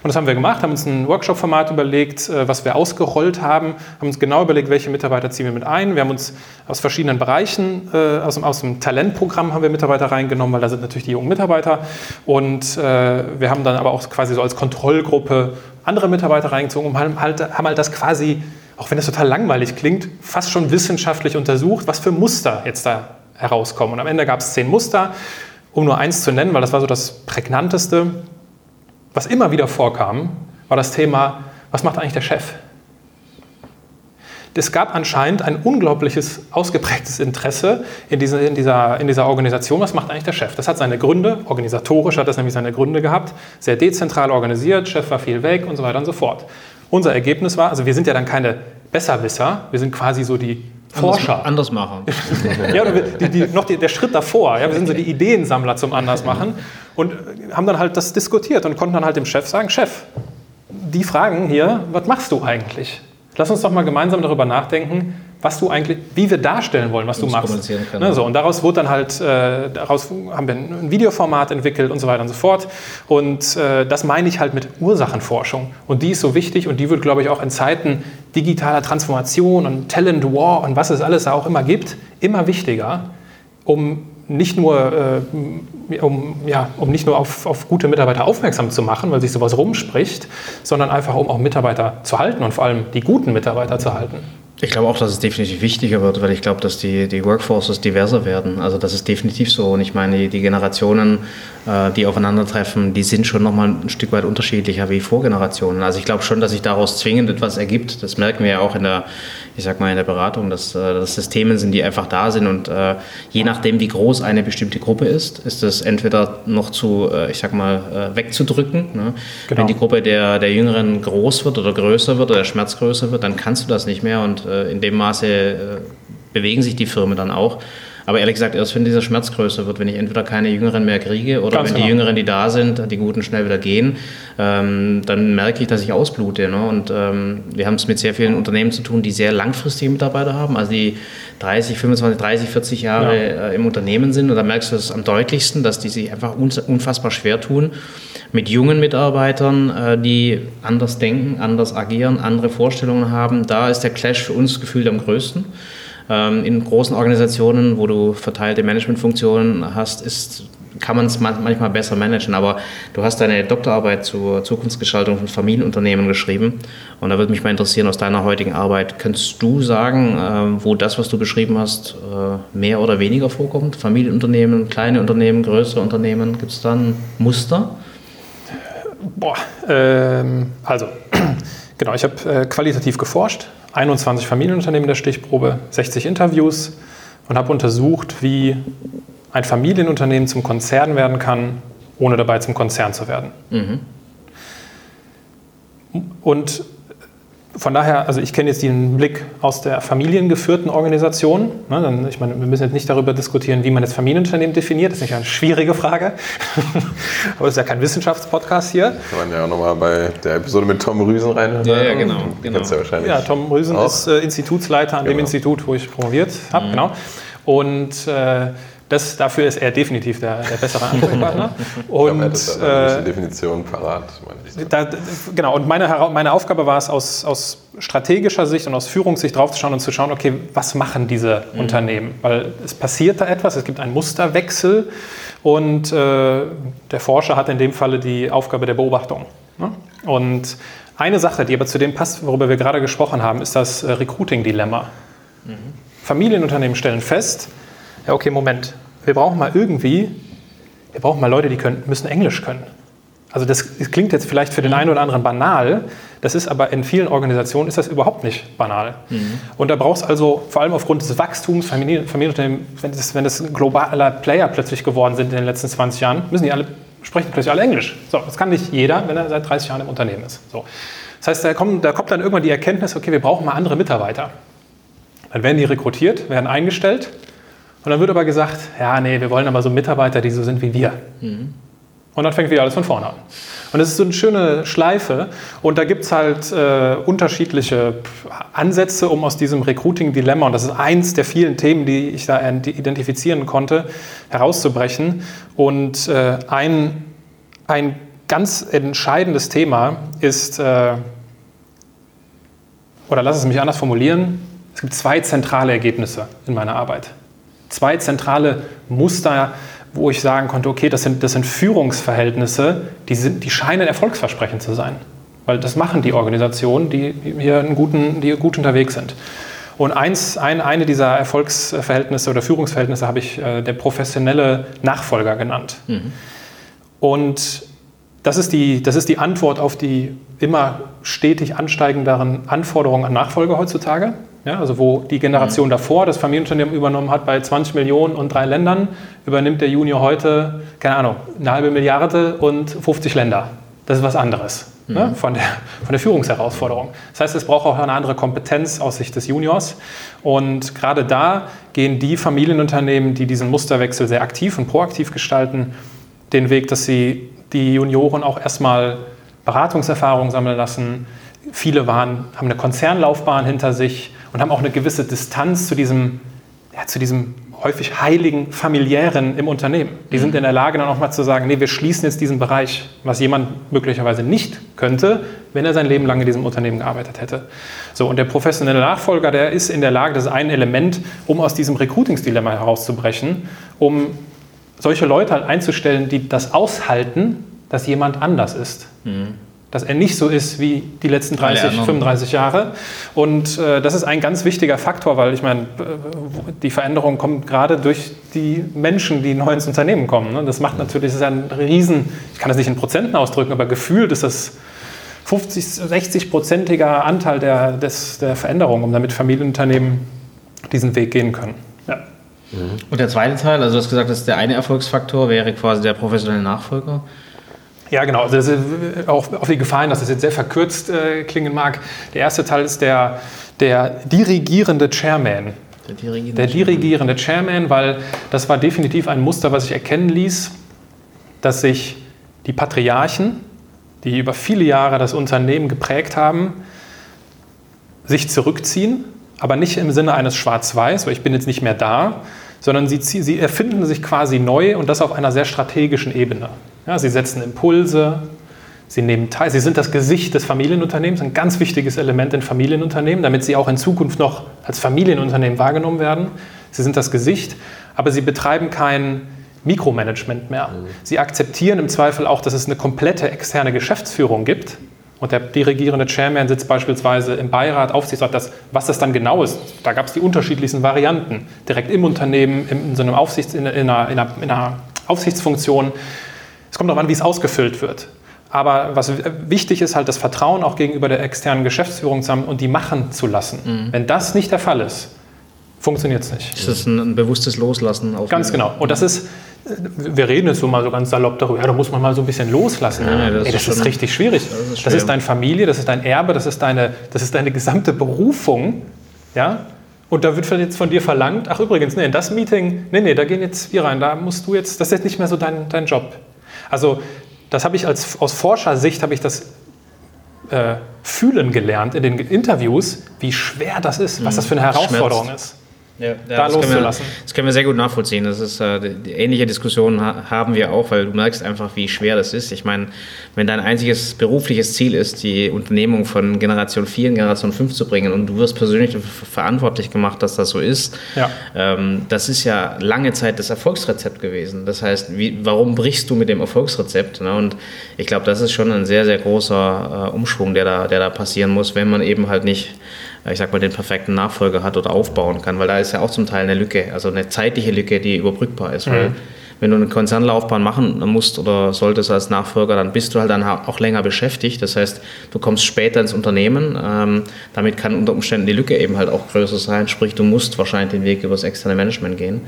das haben wir gemacht, haben uns ein Workshop-Format überlegt, äh, was wir ausgerollt haben, haben uns genau überlegt, welche Mitarbeiter ziehen wir mit ein. Wir haben uns aus verschiedenen Bereichen, äh, aus dem, aus dem Talentprogramm haben wir Mitarbeiter reingenommen, weil da sind natürlich die jungen Mitarbeiter. Und äh, wir haben dann aber auch quasi so als Kontrollgruppe andere Mitarbeiter reingezogen und haben halt, haben halt das quasi, auch wenn das total langweilig klingt, fast schon wissenschaftlich untersucht, was für Muster jetzt da herauskommen. Und am Ende gab es zehn Muster, um nur eins zu nennen, weil das war so das prägnanteste. Was immer wieder vorkam, war das Thema, was macht eigentlich der Chef? Es gab anscheinend ein unglaubliches, ausgeprägtes Interesse in, diese, in, dieser, in dieser Organisation. Was macht eigentlich der Chef? Das hat seine Gründe, organisatorisch hat das nämlich seine Gründe gehabt, sehr dezentral organisiert, Chef war viel weg und so weiter und so fort. Unser Ergebnis war, also wir sind ja dann keine Besserwisser, wir sind quasi so die Forscher. Anders machen. [LAUGHS] ja, die, die, noch die, der Schritt davor. Ja, wir sind so die Ideensammler zum Andersmachen und haben dann halt das diskutiert und konnten dann halt dem Chef sagen, Chef, die fragen hier, was machst du eigentlich? Lass uns doch mal gemeinsam darüber nachdenken, was du eigentlich, wie wir darstellen wollen, was du machst. Ne, so, und daraus wurde dann halt, äh, daraus haben wir ein Videoformat entwickelt und so weiter und so fort. Und äh, das meine ich halt mit Ursachenforschung. Und die ist so wichtig und die wird, glaube ich, auch in Zeiten digitaler Transformation und Talent War und was es alles da auch immer gibt, immer wichtiger, um nicht nur, äh, um, ja, um nicht nur auf, auf gute Mitarbeiter aufmerksam zu machen, weil sich sowas rumspricht, sondern einfach um auch Mitarbeiter zu halten und vor allem die guten Mitarbeiter zu halten. Ich glaube auch, dass es definitiv wichtiger wird, weil ich glaube, dass die, die Workforces diverser werden. Also das ist definitiv so. Und ich meine, die, die Generationen, äh, die aufeinandertreffen, die sind schon nochmal ein Stück weit unterschiedlicher wie Vorgenerationen. Also ich glaube schon, dass sich daraus zwingend etwas ergibt. Das merken wir ja auch in der, ich sag mal, in der Beratung, dass äh, das Systeme sind, die einfach da sind. Und äh, je nachdem, wie groß eine bestimmte Gruppe ist, ist es entweder noch zu, ich sag mal, wegzudrücken. Ne? Genau. Wenn die Gruppe der, der Jüngeren groß wird oder größer wird oder der Schmerz größer wird, dann kannst du das nicht mehr. Und in dem Maße äh, bewegen sich die Firmen dann auch. Aber ehrlich gesagt, erst wenn dieser Schmerz größer wird, wenn ich entweder keine Jüngeren mehr kriege oder Ganz wenn genau. die Jüngeren, die da sind, die Guten schnell wieder gehen, ähm, dann merke ich, dass ich ausblute. Ne? Und ähm, wir haben es mit sehr vielen Unternehmen zu tun, die sehr langfristige Mitarbeiter haben, also die 30, 25, 30, 40 Jahre ja. äh, im Unternehmen sind. Und da merkst du es am deutlichsten, dass die sich einfach unfassbar schwer tun mit jungen Mitarbeitern, äh, die anders denken, anders agieren, andere Vorstellungen haben. Da ist der Clash für uns gefühlt am größten. Ähm, in großen Organisationen, wo du verteilte Managementfunktionen hast, ist, kann man es manchmal besser managen. Aber du hast deine Doktorarbeit zur Zukunftsgestaltung von Familienunternehmen geschrieben. Und da würde mich mal interessieren, aus deiner heutigen Arbeit, könntest du sagen, äh, wo das, was du beschrieben hast, äh, mehr oder weniger vorkommt? Familienunternehmen, kleine Unternehmen, größere Unternehmen? Gibt es da ein Muster? Boah, ähm, also, [CLEARS THROAT] genau, ich habe äh, qualitativ geforscht, 21 Familienunternehmen der Stichprobe, 60 Interviews und habe untersucht, wie ein Familienunternehmen zum Konzern werden kann, ohne dabei zum Konzern zu werden. Mhm. Und von daher, also ich kenne jetzt den Blick aus der familiengeführten Organisation. Ne, ich meine, wir müssen jetzt nicht darüber diskutieren, wie man das Familienunternehmen definiert. Das ist nicht eine schwierige Frage. [LAUGHS] Aber es ist ja kein Wissenschaftspodcast hier. Kann man ja auch nochmal bei der Episode mit Tom Rüsen reinhören. Ja, ja, genau. genau. Ja, wahrscheinlich ja, Tom Rüsen auch. ist äh, Institutsleiter an genau. dem Institut, wo ich promoviert habe. Mhm. Genau. Und äh, das, dafür ist er definitiv der, der bessere Ansprechpartner. [LAUGHS] Und ich glaube, er äh, Definition parat. Da, genau, und meine, meine Aufgabe war es, aus, aus strategischer Sicht und aus Führungssicht draufzuschauen und zu schauen, okay, was machen diese mhm. Unternehmen? Weil es passiert da etwas, es gibt einen Musterwechsel und äh, der Forscher hat in dem Falle die Aufgabe der Beobachtung. Ne? Und eine Sache, die aber zu dem passt, worüber wir gerade gesprochen haben, ist das äh, Recruiting-Dilemma. Mhm. Familienunternehmen stellen fest, ja, okay, Moment, wir brauchen mal irgendwie, wir brauchen mal Leute, die können, müssen Englisch können. Also das, klingt jetzt vielleicht für den einen oder anderen banal, das ist aber in vielen Organisationen ist das überhaupt nicht banal. Mhm. Und da brauchst also vor allem aufgrund des Wachstums, Familienunternehmen, wenn das, wenn das globaler Player plötzlich geworden sind in den letzten 20 Jahren, müssen die alle sprechen plötzlich alle Englisch. So, das kann nicht jeder, wenn er seit 30 Jahren im Unternehmen ist. So. Das heißt, da kommt, da kommt dann irgendwann die Erkenntnis, okay, wir brauchen mal andere Mitarbeiter. Dann werden die rekrutiert, werden eingestellt und dann wird aber gesagt, ja, nee, wir wollen aber so Mitarbeiter, die so sind wie wir. Mhm. Und dann fängt wieder alles von vorne an. Und das ist so eine schöne Schleife. Und da gibt es halt äh, unterschiedliche Ansätze, um aus diesem Recruiting-Dilemma, und das ist eins der vielen Themen, die ich da identifizieren konnte, herauszubrechen. Und äh, ein, ein ganz entscheidendes Thema ist, äh, oder lass es mich anders formulieren, es gibt zwei zentrale Ergebnisse in meiner Arbeit zwei zentrale Muster, wo ich sagen konnte, okay, das sind, das sind Führungsverhältnisse, die, sind, die scheinen erfolgsversprechend zu sein. Weil das machen die Organisationen, die hier einen guten, die gut unterwegs sind. Und eins, ein, eine dieser Erfolgsverhältnisse oder Führungsverhältnisse habe ich äh, der professionelle Nachfolger genannt. Mhm. Und das ist, die, das ist die Antwort auf die immer stetig ansteigenderen Anforderungen an Nachfolger heutzutage. Ja, also wo die Generation mhm. davor das Familienunternehmen übernommen hat bei 20 Millionen und drei Ländern, übernimmt der Junior heute, keine Ahnung, eine halbe Milliarde und 50 Länder. Das ist was anderes ne, mhm. ne, von, der, von der Führungsherausforderung. Das heißt, es braucht auch eine andere Kompetenz aus Sicht des Juniors. Und gerade da gehen die Familienunternehmen, die diesen Musterwechsel sehr aktiv und proaktiv gestalten, den Weg, dass sie die Junioren auch erstmal Beratungserfahrung sammeln lassen. Viele waren, haben eine Konzernlaufbahn hinter sich und haben auch eine gewisse Distanz zu diesem, ja, zu diesem häufig heiligen familiären im Unternehmen. Die sind mhm. in der Lage, dann auch mal zu sagen, nee, wir schließen jetzt diesen Bereich, was jemand möglicherweise nicht könnte, wenn er sein Leben lang in diesem Unternehmen gearbeitet hätte. So, und der professionelle Nachfolger, der ist in der Lage, das ist ein Element, um aus diesem Recruitingsdilemma herauszubrechen, um solche Leute halt einzustellen, die das aushalten, dass jemand anders ist. Mhm dass er nicht so ist wie die letzten 30, 35 Jahre. Und äh, das ist ein ganz wichtiger Faktor, weil ich meine, äh, die Veränderung kommt gerade durch die Menschen, die neu ins Unternehmen kommen. Ne? Das macht natürlich, das ist ein Riesen, ich kann das nicht in Prozenten ausdrücken, aber gefühlt ist das 50, 60-prozentiger Anteil der, des, der Veränderung, um damit Familienunternehmen diesen Weg gehen können. Ja. Und der zweite Teil, also du hast gesagt, dass der eine Erfolgsfaktor wäre quasi der professionelle Nachfolger. Ja, genau. Also auch auf die Gefahren, dass es jetzt sehr verkürzt äh, klingen mag. Der erste Teil ist der, der dirigierende Chairman. Der dirigierende, der dirigierende Chairman, weil das war definitiv ein Muster, was sich erkennen ließ, dass sich die Patriarchen, die über viele Jahre das Unternehmen geprägt haben, sich zurückziehen, aber nicht im Sinne eines Schwarz-Weiß, weil ich bin jetzt nicht mehr da, sondern sie, sie erfinden sich quasi neu und das auf einer sehr strategischen Ebene. Ja, sie setzen Impulse, sie nehmen teil, sie sind das Gesicht des Familienunternehmens, ein ganz wichtiges Element in Familienunternehmen, damit sie auch in Zukunft noch als Familienunternehmen wahrgenommen werden. Sie sind das Gesicht, aber sie betreiben kein Mikromanagement mehr. Mhm. Sie akzeptieren im Zweifel auch, dass es eine komplette externe Geschäftsführung gibt. Und der dirigierende Chairman sitzt beispielsweise im Beirat, Aufsichtsrat. Das, was das dann genau ist, da gab es die unterschiedlichsten Varianten. Direkt im Unternehmen, in, so einem Aufsichts, in, einer, in einer Aufsichtsfunktion. Es kommt darauf an, wie es ausgefüllt wird. Aber was wichtig ist, halt das Vertrauen auch gegenüber der externen Geschäftsführung zu haben und die machen zu lassen. Mhm. Wenn das nicht der Fall ist, funktioniert es nicht. Ist das ein, ein bewusstes Loslassen? Ganz genau. Und das ist, wir reden jetzt so mal so ganz salopp darüber, ja, da muss man mal so ein bisschen loslassen. Ja, das, Ey, das ist, ist, richtig schwierig. Das ist, das ist deine Familie, das ist dein Erbe, das ist deine, das ist deine gesamte Berufung. Ja? Und da wird jetzt von dir verlangt, ach übrigens, nee, in das Meeting, nee, nee, da gehen jetzt wir rein, da musst du jetzt, das ist jetzt nicht mehr so dein, dein Job. Also das habe ich als, aus Forschersicht, habe ich das äh, fühlen gelernt in den Interviews, wie schwer das ist, was das für eine Herausforderung Schmerzt. ist. Ja, da das loszulassen. Können wir, das können wir sehr gut nachvollziehen. Das ist äh, die, ähnliche Diskussion ha haben wir auch, weil du merkst einfach, wie schwer das ist. Ich meine, wenn dein einziges berufliches Ziel ist, die Unternehmung von Generation 4 in Generation 5 zu bringen und du wirst persönlich verantwortlich gemacht, dass das so ist, ja. ähm, das ist ja lange Zeit das Erfolgsrezept gewesen. Das heißt, wie, warum brichst du mit dem Erfolgsrezept? Ne? Und ich glaube, das ist schon ein sehr, sehr großer äh, Umschwung, der da, der da passieren muss, wenn man eben halt nicht ich sag mal, den perfekten Nachfolger hat oder aufbauen kann, weil da ist ja auch zum Teil eine Lücke, also eine zeitliche Lücke, die überbrückbar ist. Mhm. Wenn du eine Konzernlaufbahn machen musst oder solltest als Nachfolger, dann bist du halt dann auch länger beschäftigt. Das heißt, du kommst später ins Unternehmen. Ähm, damit kann unter Umständen die Lücke eben halt auch größer sein. Sprich, du musst wahrscheinlich den Weg über das externe Management gehen.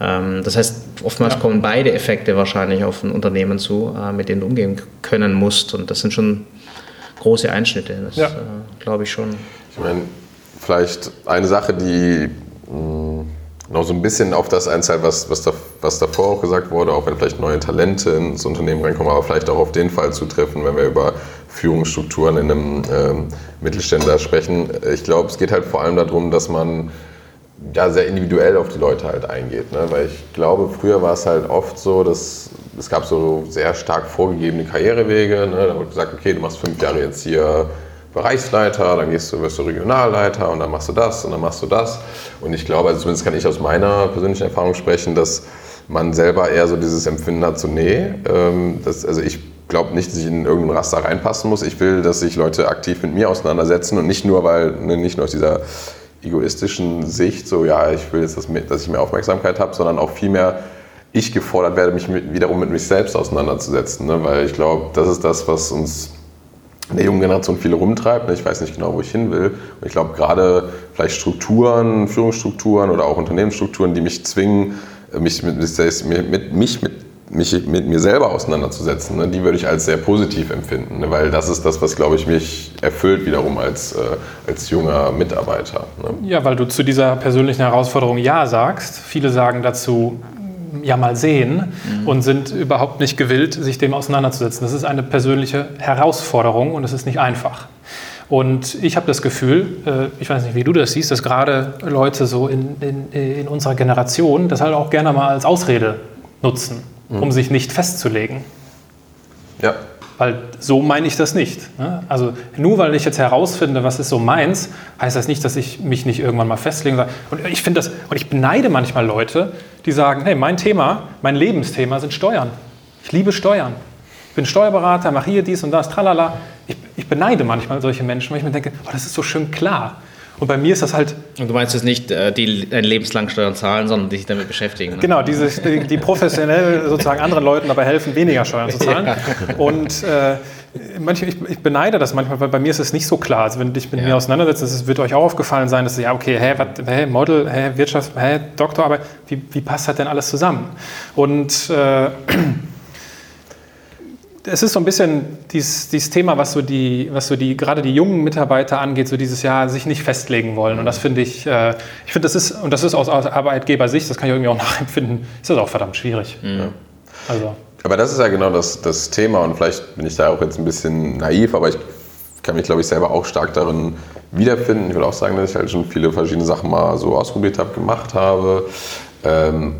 Ähm, das heißt, oftmals ja. kommen beide Effekte wahrscheinlich auf ein Unternehmen zu, äh, mit denen du umgehen können musst. Und das sind schon große Einschnitte. Das ja. äh, glaube ich schon. Ich meine, vielleicht eine Sache, die mh, mm, noch so ein bisschen auf das einzahlt, was, was, da, was davor auch gesagt wurde, auch wenn vielleicht neue Talente ins Unternehmen reinkommen, aber vielleicht auch auf den Fall zutreffen, wenn wir über Führungsstrukturen in einem ähm, Mittelständler sprechen. Ich glaube, es geht halt vor allem darum, dass man ja, sehr individuell auf die Leute halt eingeht. Ne? Weil ich glaube, früher war es halt oft so, dass es gab so sehr stark vorgegebene Karrierewege. Ne? Da wurde gesagt, okay, du machst fünf Jahre jetzt hier Bereichsleiter, dann gehst du, wirst du Regionalleiter und dann machst du das und dann machst du das. Und ich glaube, also zumindest kann ich aus meiner persönlichen Erfahrung sprechen, dass man selber eher so dieses Empfinden hat, so nee, ähm, das, also ich glaube nicht, dass ich in irgendein Raster reinpassen muss. Ich will, dass sich Leute aktiv mit mir auseinandersetzen und nicht nur, weil, ne, nicht nur aus dieser egoistischen Sicht, so ja, ich will jetzt, dass, dass ich mehr Aufmerksamkeit habe, sondern auch vielmehr ich gefordert werde, mich mit, wiederum mit mich selbst auseinanderzusetzen. Ne? Weil ich glaube, das ist das, was uns in der jungen Generation viele rumtreibt. Ich weiß nicht genau, wo ich hin will. Und ich glaube, gerade vielleicht Strukturen, Führungsstrukturen oder auch Unternehmensstrukturen, die mich zwingen, mich mit, mit, mich mit, mich mit mir selber auseinanderzusetzen, ne, die würde ich als sehr positiv empfinden, ne, weil das ist das, was, glaube ich, mich erfüllt wiederum als, äh, als junger Mitarbeiter. Ne. Ja, weil du zu dieser persönlichen Herausforderung Ja sagst. Viele sagen dazu, ja mal sehen mhm. und sind überhaupt nicht gewillt, sich dem auseinanderzusetzen. Das ist eine persönliche Herausforderung und es ist nicht einfach. Und ich habe das Gefühl, äh, ich weiß nicht, wie du das siehst, dass gerade Leute so in, in, in unserer Generation das halt auch gerne mal als Ausrede nutzen, mhm. um sich nicht festzulegen. Ja, weil so meine ich das nicht. Ne? Also nur weil ich jetzt herausfinde, was ist so meins, heißt das nicht, dass ich mich nicht irgendwann mal festlegen soll. Und ich finde das, und ich beneide manchmal Leute, die sagen, hey, mein Thema, mein Lebensthema sind Steuern. Ich liebe Steuern. Ich bin Steuerberater, mache hier dies und das, tralala. ich, ich beneide manchmal solche Menschen, weil ich mir denke, oh, das ist so schön klar. Und bei mir ist das halt. Und du meinst jetzt nicht, äh, die ein lebenslang Steuern zahlen, sondern die sich damit beschäftigen. Ne? Genau, dieses, die, die, professionell sozusagen anderen Leuten dabei helfen, weniger Steuern zu zahlen. Ja. Und äh, manchmal, ich, ich, beneide das manchmal, weil bei mir ist es nicht so klar. Also wenn dich mit ja. mir auseinandersetzt, es wird euch auch aufgefallen sein, dass ja, okay, hä, wat, hä Model, hä, Wirtschaft, hä, Doktorarbeit, wie, wie passt das denn alles zusammen? Und äh, es ist so ein bisschen dieses, dieses, Thema, was so die, was so die, gerade die jungen Mitarbeiter angeht, so dieses Jahr sich nicht festlegen wollen. Und das finde ich, äh, ich finde, das ist, und das ist aus Arbeitgebersicht, das kann ich irgendwie auch [LAUGHS] nachempfinden, ist das auch verdammt schwierig. Mhm. Also. Aber das ist ja genau das, das Thema und vielleicht bin ich da auch jetzt ein bisschen naiv, aber ich kann mich, glaube ich, selber auch stark darin wiederfinden. Ich würde auch sagen, dass ich halt schon viele verschiedene Sachen mal so ausprobiert habe, gemacht habe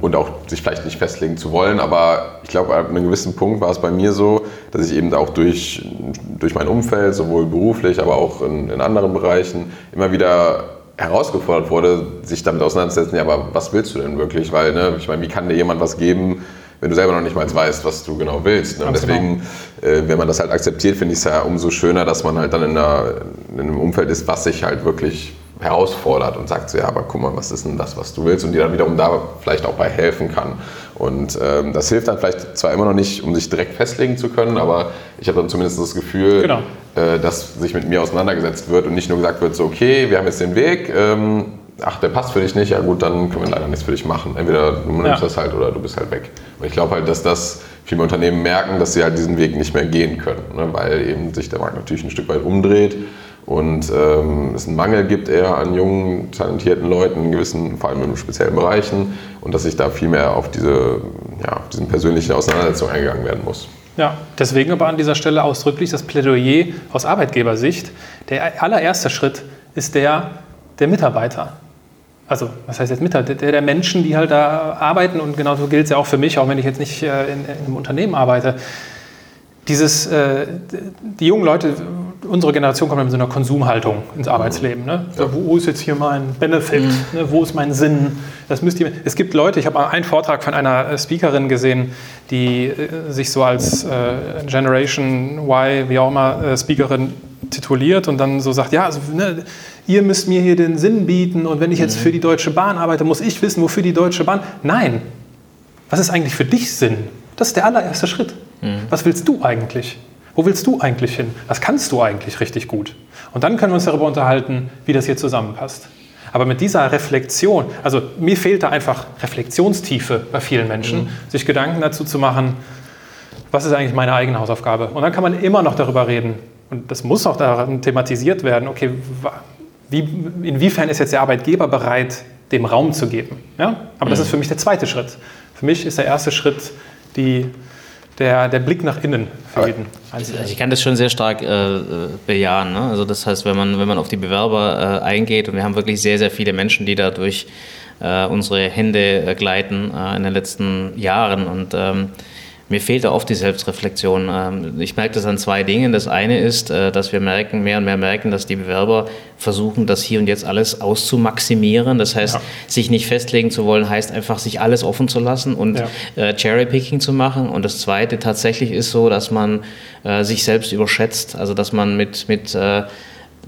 und auch sich vielleicht nicht festlegen zu wollen. Aber ich glaube, ab einem gewissen Punkt war es bei mir so, dass ich eben auch durch, durch mein Umfeld, sowohl beruflich, aber auch in, in anderen Bereichen, immer wieder herausgefordert wurde, sich damit auseinanderzusetzen, ja, aber was willst du denn wirklich? Weil, ne, ich meine, wie kann dir jemand was geben, wenn du selber noch nicht mal weißt, was du genau willst. Ne? Und deswegen, äh, wenn man das halt akzeptiert, finde ich es ja umso schöner, dass man halt dann in, einer, in einem Umfeld ist, was sich halt wirklich herausfordert und sagt so, ja, aber guck mal, was ist denn das, was du willst und dir dann wiederum da vielleicht auch bei helfen kann. Und ähm, das hilft dann vielleicht zwar immer noch nicht, um sich direkt festlegen zu können, aber ich habe dann zumindest das Gefühl, genau. äh, dass sich mit mir auseinandergesetzt wird und nicht nur gesagt wird, so, okay, wir haben jetzt den Weg, ähm, ach, der passt für dich nicht, ja gut, dann können wir leider nichts für dich machen. Entweder du nimmst ja. das halt oder du bist halt weg. Und ich glaube halt, dass das viele Unternehmen merken, dass sie halt diesen Weg nicht mehr gehen können, ne? weil eben sich der Markt natürlich ein Stück weit umdreht und ähm, es einen Mangel gibt eher an jungen, talentierten Leuten in gewissen, vor allem in speziellen Bereichen und dass sich da viel mehr auf diese, ja, auf diesen persönlichen Auseinandersetzung eingegangen werden muss. Ja, deswegen aber an dieser Stelle ausdrücklich das Plädoyer aus Arbeitgebersicht. Der allererste Schritt ist der der Mitarbeiter. Also, was heißt jetzt Mitarbeiter? Der, der Menschen, die halt da arbeiten und genauso gilt es ja auch für mich, auch wenn ich jetzt nicht äh, in, in einem Unternehmen arbeite. Dieses, äh, die jungen Leute unsere Generation kommt mit so einer Konsumhaltung ins Arbeitsleben. Ne? Ja. Wo ist jetzt hier mein Benefit? Mhm. Ne? Wo ist mein Sinn? Das müsst ihr, es gibt Leute, ich habe einen Vortrag von einer Speakerin gesehen, die äh, sich so als äh, Generation Y, wie auch immer, äh, Speakerin tituliert und dann so sagt, ja, also, ne, ihr müsst mir hier den Sinn bieten und wenn ich jetzt mhm. für die Deutsche Bahn arbeite, muss ich wissen, wofür die Deutsche Bahn. Nein, was ist eigentlich für dich Sinn? Das ist der allererste Schritt. Mhm. Was willst du eigentlich? Wo willst du eigentlich hin? Was kannst du eigentlich richtig gut? Und dann können wir uns darüber unterhalten, wie das hier zusammenpasst. Aber mit dieser Reflexion, also mir fehlt da einfach Reflexionstiefe bei vielen Menschen, mhm. sich Gedanken dazu zu machen, was ist eigentlich meine eigene Hausaufgabe? Und dann kann man immer noch darüber reden, und das muss auch daran thematisiert werden, okay, wie, inwiefern ist jetzt der Arbeitgeber bereit, dem Raum zu geben? Ja? Aber das mhm. ist für mich der zweite Schritt. Für mich ist der erste Schritt die der, der Blick nach innen für jeden Einzelnen. Ich kann das schon sehr stark äh, bejahen. Ne? Also das heißt, wenn man, wenn man auf die Bewerber äh, eingeht und wir haben wirklich sehr, sehr viele Menschen, die da durch äh, unsere Hände äh, gleiten äh, in den letzten Jahren und ähm, mir fehlt da oft die Selbstreflexion. Ähm, ich merke das an zwei Dingen. Das eine ist, äh, dass wir merken, mehr und mehr merken, dass die Bewerber versuchen, das hier und jetzt alles auszumaximieren. Das heißt, ja. sich nicht festlegen zu wollen, heißt einfach, sich alles offen zu lassen und ja. Äh, Cherry-Picking zu machen. Und das zweite tatsächlich ist so, dass man äh, sich selbst überschätzt. Also, dass man mit, mit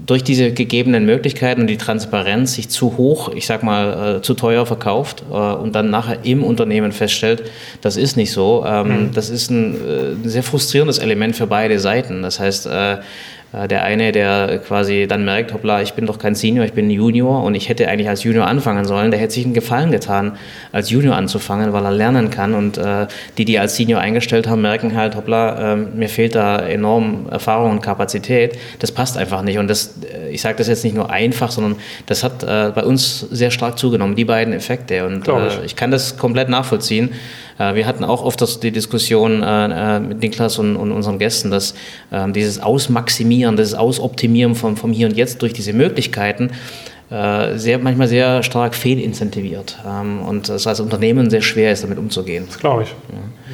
durch diese gegebenen Möglichkeiten und die Transparenz sich zu hoch, ich sag mal, äh, zu teuer verkauft äh, und dann nachher im Unternehmen feststellt, das ist nicht so. Ähm, mhm. Das ist ein, äh, ein, sehr frustrierendes Element für beide Seiten. Das heißt, äh, der eine, der quasi dann merkt, hoppla, ich bin doch kein Senior, ich bin Junior und ich hätte eigentlich als Junior anfangen sollen, der hätte sich einen Gefallen getan, als Junior anzufangen, weil er lernen kann. Und äh, die, die als Senior eingestellt haben, merken halt, hoppla, äh, mir fehlt da enorm Erfahrung und Kapazität. Das passt einfach nicht. Und das, äh, ich sage das jetzt nicht nur einfach, sondern das hat äh, bei uns sehr stark zugenommen, die beiden Effekte. Und ich. Äh, ich kann das komplett nachvollziehen. Äh, wir hatten auch oft das, die Diskussion äh, äh, mit Niklas und, und, unseren Gästen, dass ähm, dieses Ausmaximieren, dieses Ausoptimieren vom, vom Hier und Jetzt durch diese Möglichkeiten sehr, manchmal sehr stark fehlincentiviert ähm, und es als Unternehmen sehr schwer ist, damit umzugehen. Das glaube ich.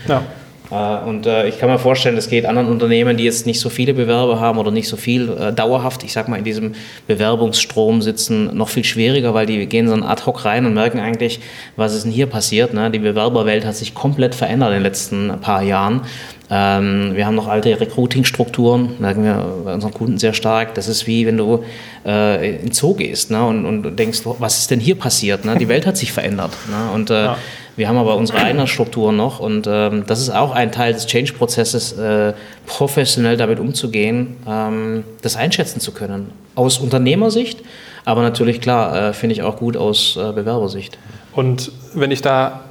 Ja. ja. Äh, und äh, ich kann mir vorstellen, es geht anderen Unternehmen, die jetzt nicht so viele Bewerber haben oder nicht so viel äh, dauerhaft, ich sag mal, in diesem Bewerbungsstrom sitzen, noch viel schwieriger, weil die gehen so ein ad hoc rein und merken eigentlich, was ist denn hier passiert. Ne? Die Bewerberwelt hat sich komplett verändert in den letzten paar Jahren. Ähm, wir haben noch alte Recruiting-Strukturen, merken wir bei unseren Kunden sehr stark. Das ist wie wenn du äh, in Zoo gehst ne, und, und denkst, was ist denn hier passiert? Ne? Die Welt hat sich verändert. Ne? Und äh, ja. Wir haben aber unsere eigenen Strukturen noch und ähm, das ist auch ein Teil des Change-Prozesses, äh, professionell damit umzugehen, ähm, das einschätzen zu können. Aus Unternehmersicht, aber natürlich klar, äh, finde ich auch gut aus äh, Bewerbersicht. Und wenn ich da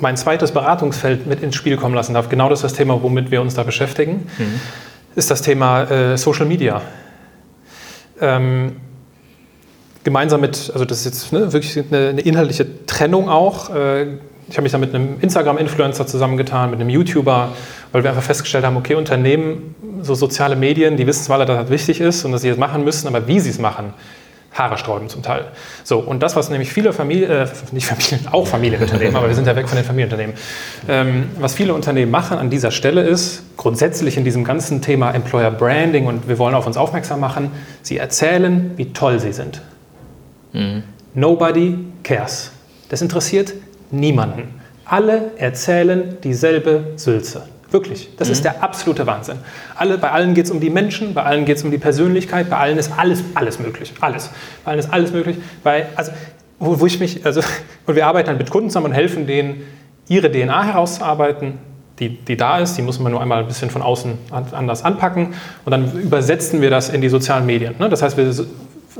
mein zweites Beratungsfeld mit ins Spiel kommen lassen darf, genau das ist das Thema, womit wir uns da beschäftigen, mhm. ist das Thema äh, Social Media. Ähm, gemeinsam mit, also das ist jetzt ne, wirklich eine, eine, inhaltliche Trennung auch. Äh, ich habe mich da mit einem Instagram-Influencer zusammengetan, mit einem YouTuber, weil wir einfach festgestellt haben, okay, Unternehmen, so soziale Medien, die wissen zwar, dass das wichtig ist und dass sie es machen müssen, aber wie sie es machen, Haare sträuben zum Teil. So, und das, was nämlich viele Familien, äh, nicht Familien, auch Familienunternehmen, aber wir sind ja weg von den Familienunternehmen, ähm, was viele Unternehmen machen an dieser Stelle ist, grundsätzlich in diesem ganzen Thema Employer Branding und wir wollen auf uns aufmerksam machen, sie erzählen, wie toll sie sind. Mhm. Nobody cares. Das interessiert niemanden. Alle erzählen dieselbe Sülze. Wirklich, das mhm. ist der absolute Wahnsinn. Alle, bei allen geht es um die Menschen, bei allen geht es um die Persönlichkeit, bei allen ist alles, alles möglich. Alles. Bei allen ist alles möglich. Weil, also, wo, wo ich mich, also, [LAUGHS] und wir arbeiten dann mit Kunden zusammen und helfen denen, ihre DNA herauszuarbeiten, die, die da ist, die muss man nur einmal ein bisschen von außen anders anpacken und dann übersetzen wir das in die sozialen Medien. Ne? Das heißt, wir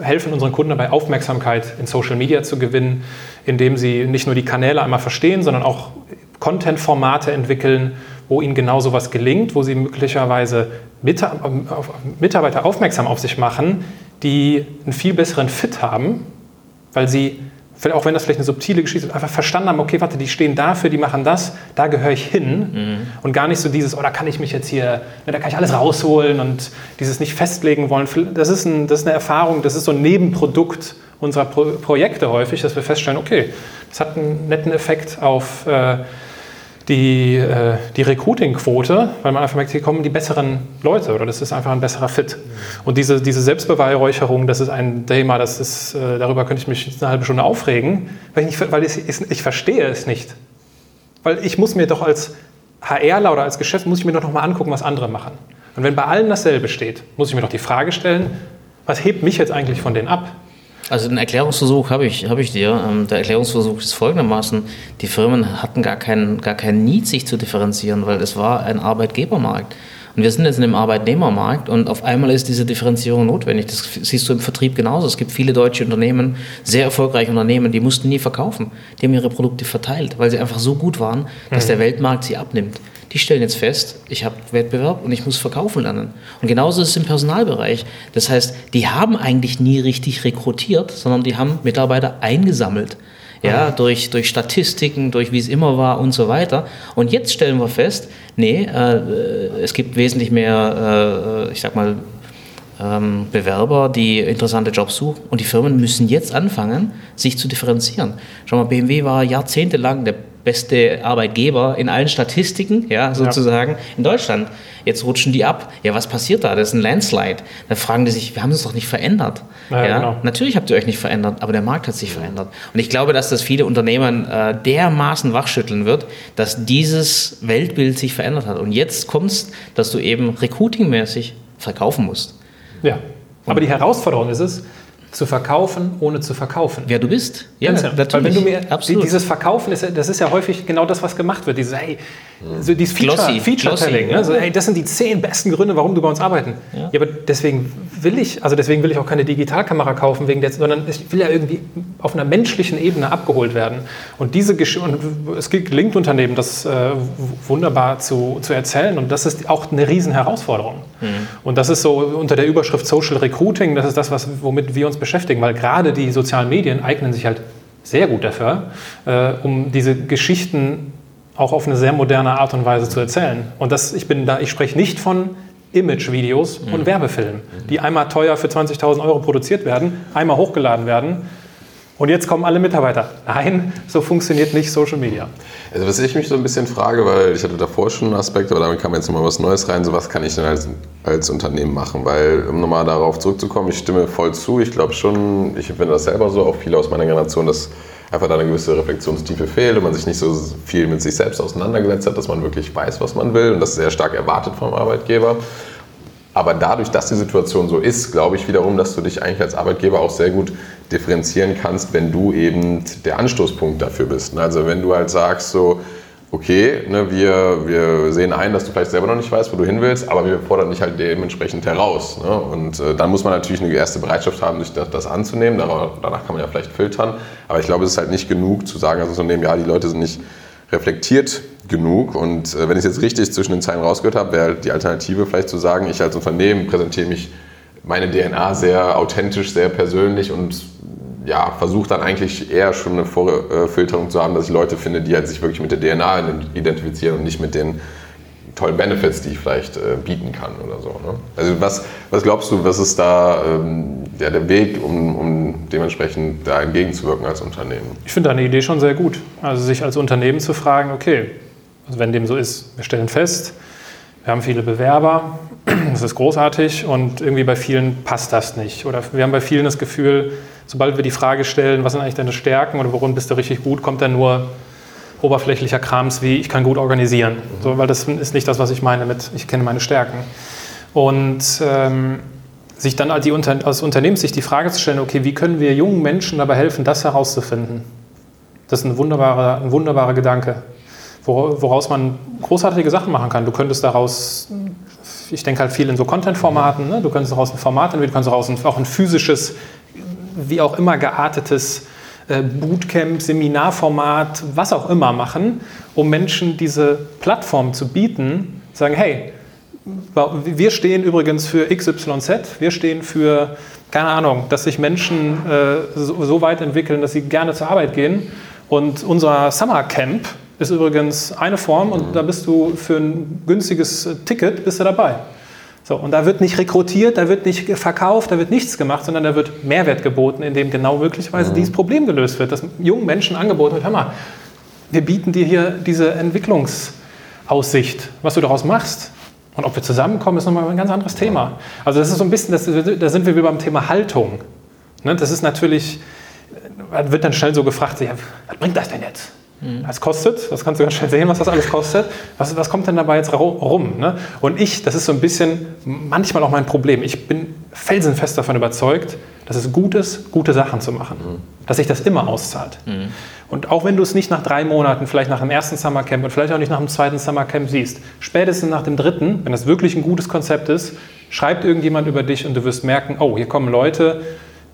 helfen unseren Kunden dabei, Aufmerksamkeit in Social Media zu gewinnen, indem sie nicht nur die Kanäle einmal verstehen, sondern auch Content-Formate entwickeln, wo ihnen genau sowas gelingt, wo sie möglicherweise Mitarbeiter aufmerksam auf sich machen, die einen viel besseren Fit haben, weil sie, auch wenn das vielleicht eine subtile Geschichte ist, einfach verstanden haben, okay, warte, die stehen dafür, die machen das, da gehöre ich hin. Mhm. Und gar nicht so dieses, oh, da kann ich mich jetzt hier, ne, da kann ich alles rausholen und dieses nicht festlegen wollen. Das ist, ein, das ist eine Erfahrung, das ist so ein Nebenprodukt unserer Pro Projekte häufig, dass wir feststellen, okay, das hat einen netten Effekt auf... Äh, die, äh, die Recruiting-Quote, weil man einfach merkt, hier kommen die besseren Leute oder das ist einfach ein besserer Fit. Und diese, diese Selbstbeweihräucherung, das ist ein Thema, das ist, äh, darüber könnte ich mich eine halbe Stunde aufregen, weil, ich, nicht, weil ich, ich verstehe es nicht. Weil ich muss mir doch als HRler oder als Geschäft, muss ich mir doch nochmal angucken, was andere machen. Und wenn bei allen dasselbe steht, muss ich mir doch die Frage stellen, was hebt mich jetzt eigentlich von denen ab? Also einen Erklärungsversuch habe ich, hab ich dir. Ähm, der Erklärungsversuch ist folgendermaßen, die Firmen hatten gar keinen, gar keinen Need, sich zu differenzieren, weil es war ein Arbeitgebermarkt. Und wir sind jetzt in einem Arbeitnehmermarkt und auf einmal ist diese Differenzierung notwendig. Das siehst du im Vertrieb genauso. Es gibt viele deutsche Unternehmen, sehr erfolgreiche Unternehmen, die mussten nie verkaufen. Die haben ihre Produkte verteilt, weil sie einfach so gut waren, dass mhm. der Weltmarkt sie abnimmt die stellen jetzt fest, ich habe Wettbewerb und ich muss verkaufen lernen. Und genauso ist es im Personalbereich. Das heißt, die haben eigentlich nie richtig rekrutiert, sondern die haben Mitarbeiter eingesammelt. Ja, mhm. durch, durch Statistiken, durch wie es immer war und so weiter. Und jetzt stellen wir fest, nee, äh, es gibt wesentlich mehr, äh, ich sag mal, ähm, Bewerber, die interessante Jobs suchen. Und die Firmen müssen jetzt anfangen, sich zu differenzieren. Schau mal, BMW war jahrzehntelang der beste Arbeitgeber in allen Statistiken, ja, sozusagen, ja. in Deutschland. Jetzt rutschen die ab. Ja, was passiert da? Das ist ein Landslide. Da fragen die sich, wir haben uns doch nicht verändert. Ja, ja? Genau. Natürlich habt ihr euch nicht verändert, aber der Markt hat sich verändert. Und ich glaube, dass das viele Unternehmen äh, dermaßen wachschütteln wird, dass dieses Weltbild sich verändert hat. Und jetzt kommt es, dass du eben recruitingmäßig verkaufen musst. Ja. Aber die Herausforderung ist es, zu verkaufen, ohne zu verkaufen. Wer du bist. Ja, Ganz natürlich. Weil wenn du mir, Absolut. Dieses Verkaufen, ist, das ist ja häufig genau das, was gemacht wird. Dieses, hey, so dieses Feature, Feature-Telling. Ne? So, hey, das sind die zehn besten Gründe, warum du bei uns arbeiten. Ja. ja. aber deswegen will ich, also deswegen will ich auch keine Digitalkamera kaufen, wegen der, sondern ich will ja irgendwie auf einer menschlichen Ebene abgeholt werden. Und diese Gesch und es gelingt Unternehmen, das äh, wunderbar zu, zu erzählen. Und das ist auch eine riesen Herausforderung. Mhm. Und das ist so unter der Überschrift Social Recruiting, das ist das, was, womit wir uns beschäftigen, weil gerade die sozialen Medien eignen sich halt sehr gut dafür, äh, um diese Geschichten auch auf eine sehr moderne Art und Weise zu erzählen. Und das, ich bin da, ich spreche nicht von Image-Videos mhm. und Werbefilmen, die einmal teuer für 20.000 Euro produziert werden, einmal hochgeladen werden und jetzt kommen alle Mitarbeiter. Nein, so funktioniert nicht Social Media. Also was ich mich so ein bisschen frage, weil ich hatte davor schon einen Aspekt, aber damit kam jetzt nochmal was Neues rein, so was kann ich denn als, als Unternehmen machen? Weil, um nochmal darauf zurückzukommen, ich stimme voll zu, ich glaube schon, ich finde das selber so, auch viele aus meiner Generation, dass einfach da eine gewisse Reflexionstiefe fehlt und man sich nicht so viel mit sich selbst auseinandergesetzt hat, dass man wirklich weiß, was man will und das sehr stark erwartet vom Arbeitgeber. Aber dadurch, dass die Situation so ist, glaube ich wiederum, dass du dich eigentlich als Arbeitgeber auch sehr gut differenzieren kannst, wenn du eben der Anstoßpunkt dafür bist. Also wenn du halt sagst so, okay, ne, wir, wir sehen ein, dass du vielleicht selber noch nicht weißt, wo du hin willst, aber wir fordern dich halt dementsprechend heraus. Ne? Und äh, dann muss man natürlich eine erste Bereitschaft haben, sich das, das anzunehmen. Danach, danach, kann man ja vielleicht filtern. Aber ich glaube, es ist halt nicht genug zu sagen als Unternehmen, ja, die Leute sind nicht reflektiert genug. Und äh, wenn ich es jetzt richtig zwischen den Zeilen rausgehört habe, wäre die Alternative vielleicht zu sagen, ich als Unternehmen präsentiere mich meine DNA sehr authentisch, sehr persönlich und ja, versuche dann eigentlich eher schon eine Vorfilterung zu haben, dass ich Leute finde, die halt sich wirklich mit der DNA identifizieren und nicht mit den tollen Benefits, die ich vielleicht äh, bieten kann oder so. Ne? Also was, was glaubst du, was ist da ähm, ja, der Weg, um, um dementsprechend da entgegenzuwirken als Unternehmen? Ich finde deine Idee schon sehr gut. Also sich als Unternehmen zu fragen, okay, also wenn dem so ist, wir stellen fest, wir haben viele Bewerber, [CLEARS THROAT] das ist großartig und irgendwie bei vielen passt das nicht. Oder wir haben bei vielen das Gefühl, sobald wir die Frage stellen, was sind eigentlich deine Stärken oder worin bist du richtig gut, kommt dann nur oberflächlicher Krams wie, ich kann gut organisieren. So, weil das ist nicht das, was ich meine mit, ich kenne meine Stärken. Und ähm, sich dann als, aus Unternehmenssicht die Frage zu stellen, okay, wie können wir jungen Menschen dabei helfen, das herauszufinden? Das ist ein wunderbarer, ein wunderbarer Gedanke, woraus man großartige Sachen machen kann. Du könntest daraus, ich denke halt viel in so Content-Formaten, ne? du könntest daraus ein Format entwickeln, du kannst daraus auch ein physisches, wie auch immer geartetes äh, Bootcamp, Seminarformat, was auch immer machen, um Menschen diese Plattform zu bieten, sagen, hey, wir stehen übrigens für XYZ, wir stehen für, keine Ahnung, dass sich Menschen äh, so, so, weit entwickeln, dass sie gerne zur Arbeit gehen. Und unser Summer Camp ist übrigens eine Form und da bist du für ein günstiges Ticket bist du dabei. So, und da wird nicht rekrutiert, da wird nicht verkauft, da wird nichts gemacht, sondern da wird Mehrwert geboten, indem genau möglicherweise mhm. dieses Problem gelöst wird, dass jungen Menschen angeboten wird, hör mal, wir bieten dir hier diese Entwicklungsaussicht, was du daraus machst. Und ob wir zusammenkommen, ist nochmal ein ganz anderes Thema. Also das ist so ein bisschen, das, da sind wir wie beim Thema Haltung. Ne, das ist natürlich, wird dann schnell so gefragt, ja, was bringt das denn jetzt? Was kostet, das kannst du ganz schnell sehen, was das alles kostet. Was, was kommt denn dabei jetzt rum? Ne? Und ich, das ist so ein bisschen manchmal auch mein Problem. Ich bin felsenfest davon überzeugt, dass es gut ist, gute Sachen zu machen. Mhm. Dass sich das immer auszahlt. Mhm. Und auch wenn du es nicht nach drei Monaten, vielleicht nach dem ersten Summercamp und vielleicht auch nicht nach dem zweiten Summercamp siehst, spätestens nach dem dritten, wenn das wirklich ein gutes Konzept ist, schreibt irgendjemand über dich und du wirst merken, oh, hier kommen Leute,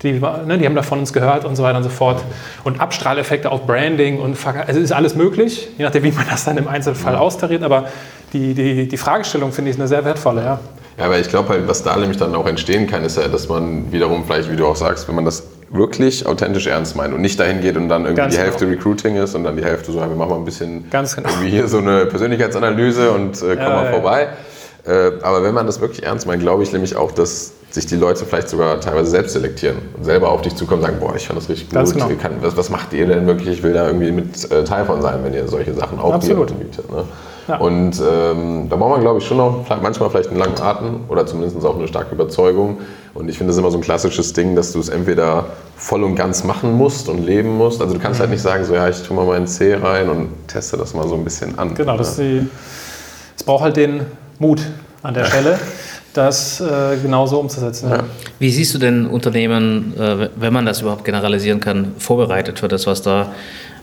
die, ne, die haben da von uns gehört und so weiter und so fort. Und Abstrahleffekte auf Branding und also ist alles möglich, je nachdem, wie man das dann im Einzelfall ja. austariert. Aber die, die, die Fragestellung finde ich eine sehr wertvolle, ja. Ja, aber ich glaube halt, was da nämlich dann auch entstehen kann, ist ja, dass man wiederum vielleicht, wie du auch sagst, wenn man das wirklich authentisch ernst meint und nicht dahin geht und dann irgendwie Ganz die Hälfte genau. Recruiting ist und dann die Hälfte so, ja, wir machen mal ein bisschen Ganz genau. irgendwie hier so eine Persönlichkeitsanalyse und äh, kommen ja, mal ja, vorbei. Äh, aber wenn man das wirklich ernst meint, glaube ich nämlich auch, dass sich die Leute vielleicht sogar teilweise selbst selektieren und selber auf dich zukommen und sagen, boah, ich fand das richtig Ganz gut. Genau. Kann, was, was, macht ihr denn wirklich? Ich will da irgendwie mit äh, Teil von sein, wenn ihr solche Sachen auch bietet. Ne? Ja. Und ähm, da braucht man, glaube ich, schon noch manchmal vielleicht einen langen Atem oder zumindest auch eine starke Überzeugung. Und ich finde, das ist immer so ein klassisches Ding, dass du es entweder voll und ganz machen musst und leben musst. Also du kannst halt nicht sagen, so ja, ich tue mal meinen C rein und teste das mal so ein bisschen an. Genau, das die, es braucht halt den Mut an der [LAUGHS] Stelle das äh, genauso umzusetzen. Ja. Wie siehst du denn Unternehmen, äh, wenn man das überhaupt generalisieren kann, vorbereitet für das, was da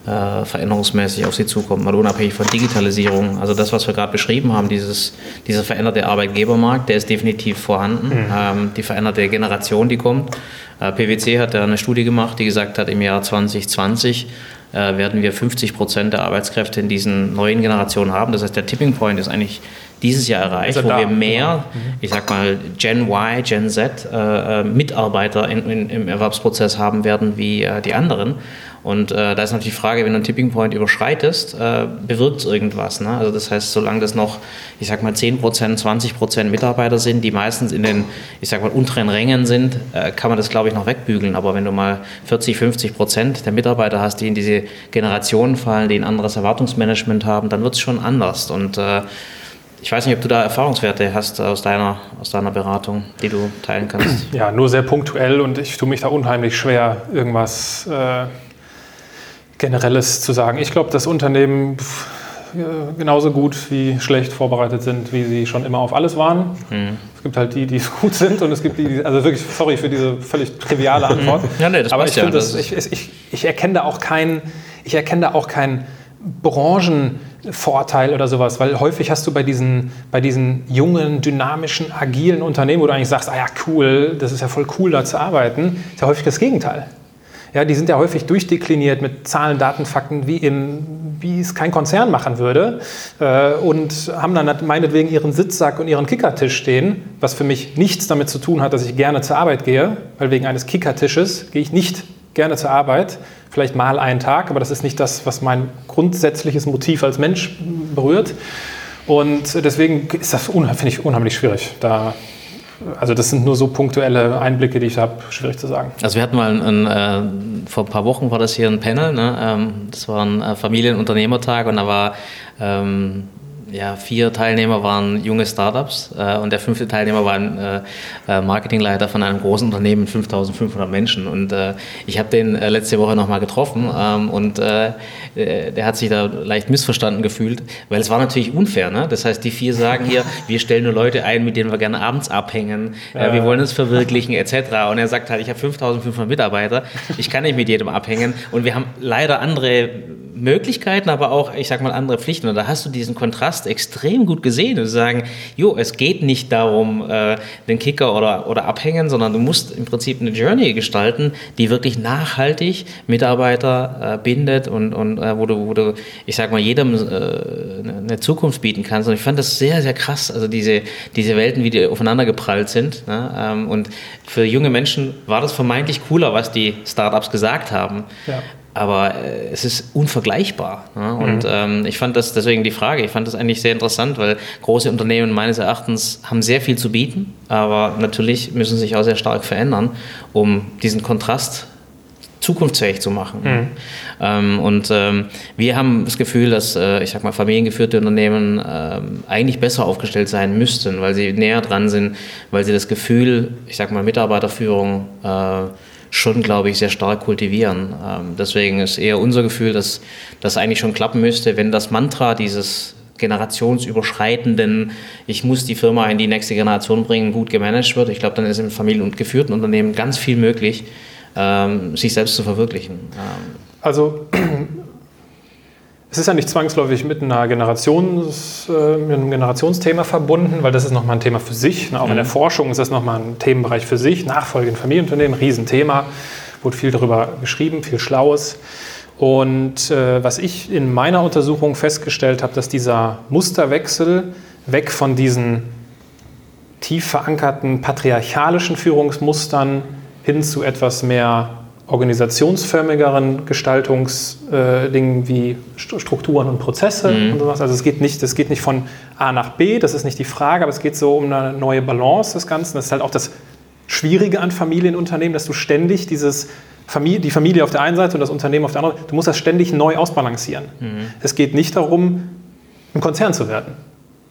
äh, veränderungsmäßig auf sie zukommt, mal unabhängig von Digitalisierung? Also das, was wir gerade beschrieben haben, dieses, dieser veränderte Arbeitgebermarkt, der ist definitiv vorhanden. Mhm. Ähm, die veränderte Generation, die kommt. Äh, PwC hat da eine Studie gemacht, die gesagt hat, im Jahr 2020 äh, werden wir 50 Prozent der Arbeitskräfte in diesen neuen Generationen haben. Das heißt, der Tipping Point ist eigentlich dieses Jahr erreicht, wo da. wir mehr, ich sag mal, Gen Y, Gen Z äh, äh, Mitarbeiter in, in, im Erwerbsprozess haben werden wie äh, die anderen. Und äh, da ist natürlich die Frage, wenn du einen Tipping Point überschreitest, äh, bewirkt es irgendwas. Ne? Also das heißt, solange das noch, ich sag mal, 10%, 20% Mitarbeiter sind, die meistens in den, ich sag mal, unteren Rängen sind, äh, kann man das, glaube ich, noch wegbügeln. Aber wenn du mal 40, 50 Prozent der Mitarbeiter hast, die in diese Generationen fallen, die ein anderes Erwartungsmanagement haben, dann wird es schon anders. Und äh, ich weiß nicht, ob du da Erfahrungswerte hast aus deiner, aus deiner Beratung, die du teilen kannst. Ja, nur sehr punktuell und ich tue mich da unheimlich schwer, irgendwas äh, Generelles zu sagen. Ich glaube, dass Unternehmen genauso gut wie schlecht vorbereitet sind, wie sie schon immer auf alles waren. Mhm. Es gibt halt die, die [LAUGHS] gut sind und es gibt die, die also wirklich, sorry für diese völlig triviale. Antwort. Mhm. Ja, nee, das Aber ich, ja, das, ich, ich, ich erkenne da auch keinen, ich erkenne da auch keinen Branchenvorteil oder sowas, weil häufig hast du bei diesen, bei diesen jungen, dynamischen, agilen Unternehmen, wo du eigentlich sagst, ah ja, cool, das ist ja voll cool, da zu arbeiten, ist ja häufig das Gegenteil. Ja, die sind ja häufig durchdekliniert mit Zahlen, Daten, Fakten, wie, im, wie es kein Konzern machen würde. Äh, und haben dann meinetwegen ihren Sitzsack und ihren Kickertisch stehen, was für mich nichts damit zu tun hat, dass ich gerne zur Arbeit gehe, weil wegen eines Kickertisches gehe ich nicht gerne zur Arbeit, vielleicht mal einen Tag, aber das ist nicht das, was mein grundsätzliches Motiv als Mensch berührt. Und deswegen ist das, finde ich, unheimlich schwierig, da also das sind nur so punktuelle Einblicke, die ich habe, schwierig zu sagen. Also wir hatten mal, ein, ein, äh, vor ein paar Wochen war das hier ein Panel, ne? ähm, das war ein äh, Familienunternehmertag und da war ähm, ja, vier Teilnehmer waren junge Startups äh, und der fünfte Teilnehmer war ein äh, äh Marketingleiter von einem großen Unternehmen mit 5500 Menschen. Und äh, ich habe den äh, letzte Woche nochmal getroffen ähm, und äh, der hat sich da leicht missverstanden gefühlt, weil es war natürlich unfair. Ne? Das heißt, die vier sagen hier, [LAUGHS] wir stellen nur Leute ein, mit denen wir gerne abends abhängen, ja. wir wollen uns verwirklichen etc. Und er sagt halt, ich habe 5500 Mitarbeiter, ich kann nicht mit jedem abhängen und wir haben leider andere Möglichkeiten, aber auch, ich sag mal, andere Pflichten. Und da hast du diesen Kontrast extrem gut gesehen. Und sagen, jo, es geht nicht darum, äh, den Kicker oder, oder abhängen, sondern du musst im Prinzip eine Journey gestalten, die wirklich nachhaltig Mitarbeiter äh, bindet und, und äh, wo, du, wo du, ich sag mal, jedem äh, eine Zukunft bieten kannst. Und ich fand das sehr, sehr krass, also diese, diese Welten, wie die aufeinander geprallt sind. Ne? Ähm, und für junge Menschen war das vermeintlich cooler, was die Startups gesagt haben. Ja aber äh, es ist unvergleichbar. Ne? Und mhm. ähm, ich fand das deswegen die Frage, ich fand das eigentlich sehr interessant, weil große Unternehmen meines Erachtens haben sehr viel zu bieten, aber natürlich müssen sie sich auch sehr stark verändern, um diesen Kontrast zukunftsfähig zu machen. Mhm. Ähm, und ähm, wir haben das Gefühl, dass, äh, ich sag mal, familiengeführte Unternehmen ähm, eigentlich besser aufgestellt sein müssten, weil sie näher dran sind, weil sie das Gefühl, ich sag mal, Mitarbeiterführung äh, schon, glaube ich, sehr stark kultivieren. Ähm, deswegen ist eher unser Gefühl, dass das eigentlich schon klappen müsste, wenn das Mantra dieses generationsüberschreitenden, ich muss die Firma in die nächste Generation bringen, gut gemanagt wird. Ich glaube, dann ist im familien- und geführten Unternehmen ganz viel möglich, ähm, sich selbst zu verwirklichen. Ähm, also [CLEARS THROAT] es ist ja nicht zwangsläufig mit, einer Generations, äh, mit einem Generationsthema verbunden, weil das ist nochmal ein Thema für sich. Ne? Auch mhm. in der mhm. Forschung ist das nochmal ein Themenbereich für sich. Nachfolge in Familienunternehmen, Riesenthema. Wurde viel darüber geschrieben, viel Schlaues. Und äh, was ich in meiner Untersuchung festgestellt habe, dass dieser Musterwechsel weg von diesen tief verankerten patriarchalischen Führungsmustern hin zu etwas mehr organisationsförmigeren Gestaltungsdingen äh, wie Strukturen und Prozesse mhm. und sowas. Also es geht, nicht, es geht nicht von A nach B, das ist nicht die Frage, aber es geht so um eine neue Balance des Ganzen. Das ist halt auch das Schwierige an Familienunternehmen, dass du ständig dieses Familie, die Familie auf der einen Seite und das Unternehmen auf der anderen, du musst das ständig neu ausbalancieren. Mhm. Es geht nicht darum, ein Konzern zu werden,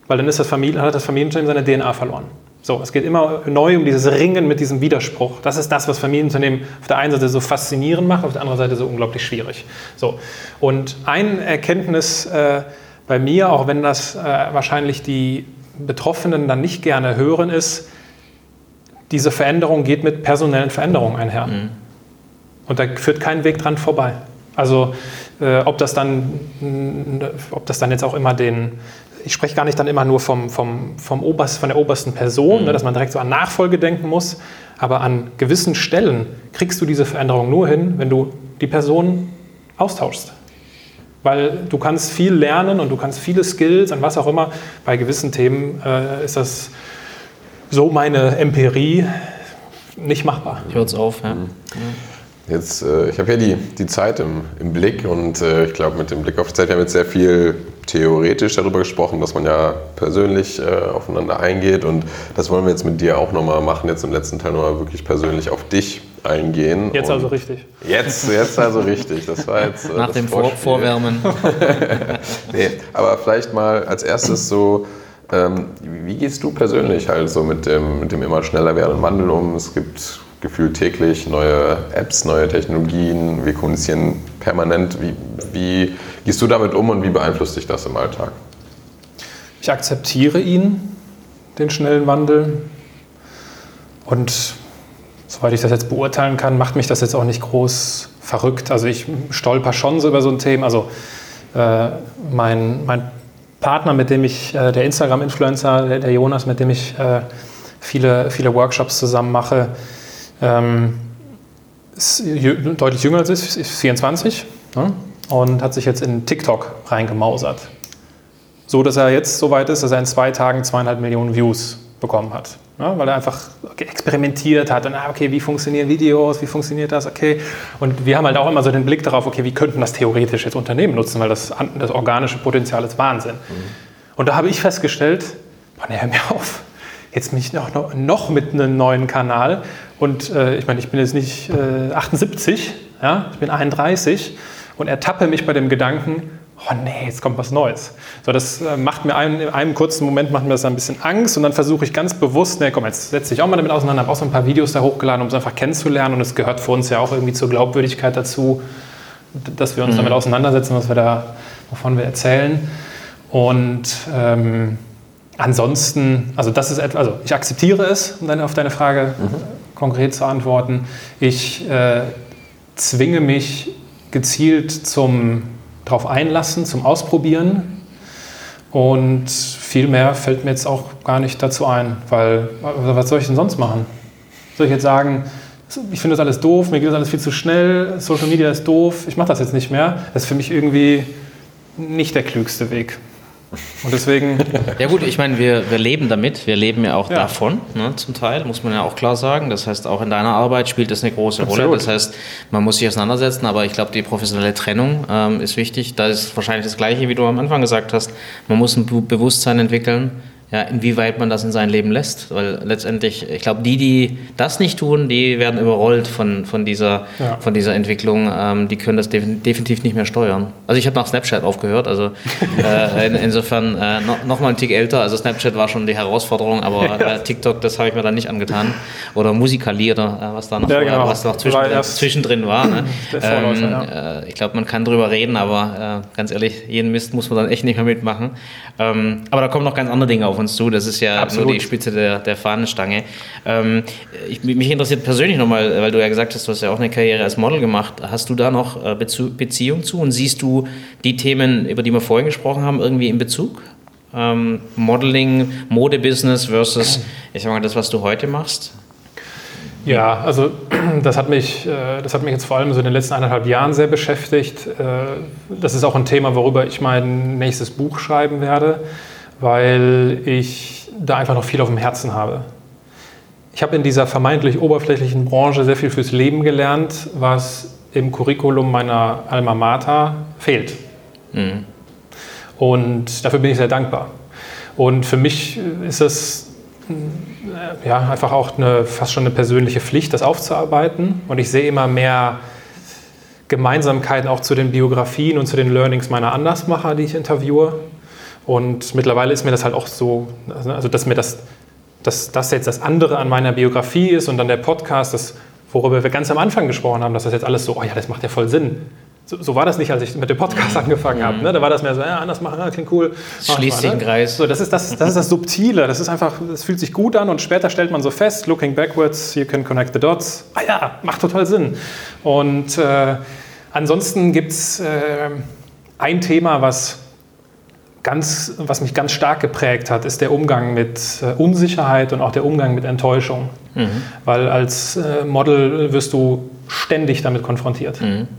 weil dann ist das Familie, hat das Familienunternehmen seine DNA verloren. So, es geht immer neu um dieses Ringen mit diesem Widerspruch. Das ist das, was Familienunternehmen auf der einen Seite so faszinierend macht, auf der anderen Seite so unglaublich schwierig. So, und ein Erkenntnis äh, bei mir, auch wenn das äh, wahrscheinlich die Betroffenen dann nicht gerne hören, ist, diese Veränderung geht mit personellen Veränderungen einher. Mhm. Und da führt kein Weg dran vorbei. Also äh, ob, das dann, ob das dann jetzt auch immer den, ich spreche gar nicht dann immer nur vom, vom, vom Oberst, von der obersten Person, mhm. ne, dass man direkt so an Nachfolge denken muss, aber an gewissen Stellen kriegst du diese Veränderung nur hin, wenn du die Person austauschst. Weil du kannst viel lernen und du kannst viele Skills und was auch immer. Bei gewissen Themen äh, ist das so meine Empirie nicht machbar. Hört's auf, ja. Mhm. Jetzt, äh, ich habe ja die, die Zeit im, im Blick und äh, ich glaube, mit dem Blick auf die Zeit, wir haben jetzt sehr viel theoretisch darüber gesprochen, dass man ja persönlich äh, aufeinander eingeht und das wollen wir jetzt mit dir auch nochmal machen, jetzt im letzten Teil nochmal wirklich persönlich auf dich eingehen. Jetzt also richtig. Jetzt, jetzt also richtig. Das war jetzt. Nach dem Vor Vorwärmen. [LAUGHS] [LAUGHS] nee, aber vielleicht mal als erstes so, ähm, wie gehst du persönlich halt so mit dem, mit dem immer schneller werdenden Wandel um? Es gibt gefühlt täglich neue Apps, neue Technologien. Wir kommunizieren permanent. Wie, wie gehst du damit um und wie beeinflusst dich das im Alltag? Ich akzeptiere ihn, den schnellen Wandel. Und soweit ich das jetzt beurteilen kann, macht mich das jetzt auch nicht groß verrückt. Also ich stolper schon so über so ein Thema. Also äh, mein, mein Partner, mit dem ich, äh, der Instagram-Influencer, der, der, Jonas, mit dem ich äh, viele, viele Workshops zusammen mache, ähm, ist deutlich jünger als ich, ist 24 ne? und hat sich jetzt in TikTok reingemausert. So, dass er jetzt so weit ist, dass er in zwei Tagen zweieinhalb Millionen Views bekommen hat. Ja, weil er einfach experimentiert hat und, ah, okay, wie funktionieren Videos, wie funktioniert das, okay. Und wir haben halt auch immer so den Blick darauf, okay, wie könnten das theoretisch jetzt Unternehmen nutzen, weil das, das organische Potenzial ist Wahnsinn. Mhm. Und da habe ich festgestellt, Mann, hör mir auf, jetzt mich noch, noch, noch mit einem neuen Kanal. Und äh, ich meine, ich bin jetzt nicht äh, 78, ja, ich bin 31 und ertappe mich bei dem Gedanken, oh nee, jetzt kommt was Neues. So, das äh, macht mir einen, in einem kurzen Moment macht mir das ein bisschen Angst und dann versuche ich ganz bewusst, nee, komm, jetzt setze ich auch mal damit auseinander, habe auch so ein paar Videos da hochgeladen, um es einfach kennenzulernen und es gehört für uns ja auch irgendwie zur Glaubwürdigkeit dazu, dass wir uns mhm. damit auseinandersetzen, was wir da, wovon wir erzählen. Und ähm, ansonsten, also das ist etwas, also ich akzeptiere es, um dann auf deine Frage mhm. konkret zu antworten. Ich äh, zwinge mich gezielt zum drauf einlassen, zum Ausprobieren. Und viel mehr fällt mir jetzt auch gar nicht dazu ein, weil was soll ich denn sonst machen? Soll ich jetzt sagen, ich finde das alles doof, mir geht das alles viel zu schnell, Social Media ist doof, ich mache das jetzt nicht mehr. Das ist für mich irgendwie nicht der klügste Weg. Und deswegen. Ja, gut, ich meine, wir, wir leben damit. Wir leben ja auch ja. davon, ne, zum Teil, muss man ja auch klar sagen. Das heißt, auch in deiner Arbeit spielt das eine große Absolut. Rolle. Das heißt, man muss sich auseinandersetzen, aber ich glaube, die professionelle Trennung ähm, ist wichtig. Da ist wahrscheinlich das Gleiche, wie du am Anfang gesagt hast. Man muss ein Bewusstsein entwickeln ja, inwieweit man das in sein Leben lässt. Weil letztendlich, ich glaube, die, die das nicht tun, die werden überrollt von, von, dieser, ja. von dieser Entwicklung. Ähm, die können das definitiv nicht mehr steuern. Also ich habe nach Snapchat aufgehört, also [LAUGHS] äh, in, insofern äh, noch, noch, mal ein Tick älter. Also Snapchat war schon die Herausforderung, aber [LAUGHS] äh, TikTok, das habe ich mir dann nicht angetan. Oder Musicali oder äh, was da noch, ja, genau. was noch zwischen, war zwischendrin war. Ne? [LAUGHS] Ähm, ja. Äh, ich glaube, man kann drüber reden, aber äh, ganz ehrlich, jeden Mist muss man dann echt nicht mehr mitmachen. Ähm, aber da kommen noch ganz andere Dinge auf auf uns zu. Das ist ja Absolut. nur die Spitze der, der Fahnenstange. Ähm, ich, mich interessiert persönlich nochmal, weil du ja gesagt hast, du hast ja auch eine Karriere als Model gemacht. Hast du da noch äh, Beziehung zu und siehst du die Themen, über die wir vorhin gesprochen haben, irgendwie in Bezug? Ähm, Modeling, Modebusiness versus, ich sag mal, das, was du heute machst? Ja, also [CLEARS THROAT] das hat, mich, äh, das hat mich jetzt vor allem so in den letzten eineinhalb Jahren sehr beschäftigt. Äh, das ist auch ein Thema, worüber ich mein nächstes Buch schreiben werde weil ich da einfach noch viel auf dem Herzen habe. Ich habe in dieser vermeintlich oberflächlichen Branche sehr viel fürs Leben gelernt, was im Curriculum meiner Alma Mater fehlt. Mhm. Und dafür bin ich sehr dankbar. Und für mich ist es äh, ja, einfach auch eine, fast schon eine persönliche Pflicht, das aufzuarbeiten. Und ich sehe immer mehr Gemeinsamkeiten auch zu den Biografien und zu den Learnings meiner Andersmacher, die ich interviewe. Und mittlerweile ist mir das halt auch so, also dass mir das, dass das jetzt das andere an meiner Biografie ist und dann der Podcast, das, worüber wir ganz am Anfang gesprochen haben, dass das jetzt alles so, oh ja, das macht ja voll Sinn. So, so war das nicht, als ich mit dem Podcast mhm. angefangen habe. Ne? Da war das mehr so, ja, anders machen, ja, klingt cool. Schließt den ne? Kreis. So, das, ist das, das ist das Subtile, das ist einfach, das fühlt sich gut an und später stellt man so fest, looking backwards, you can connect the dots. Ah ja, macht total Sinn. Und äh, ansonsten gibt es äh, ein Thema, was ganz, was mich ganz stark geprägt hat, ist der Umgang mit äh, Unsicherheit und auch der Umgang mit Enttäuschung. Mhm. Weil als äh, Model wirst du ständig damit konfrontiert. Mhm.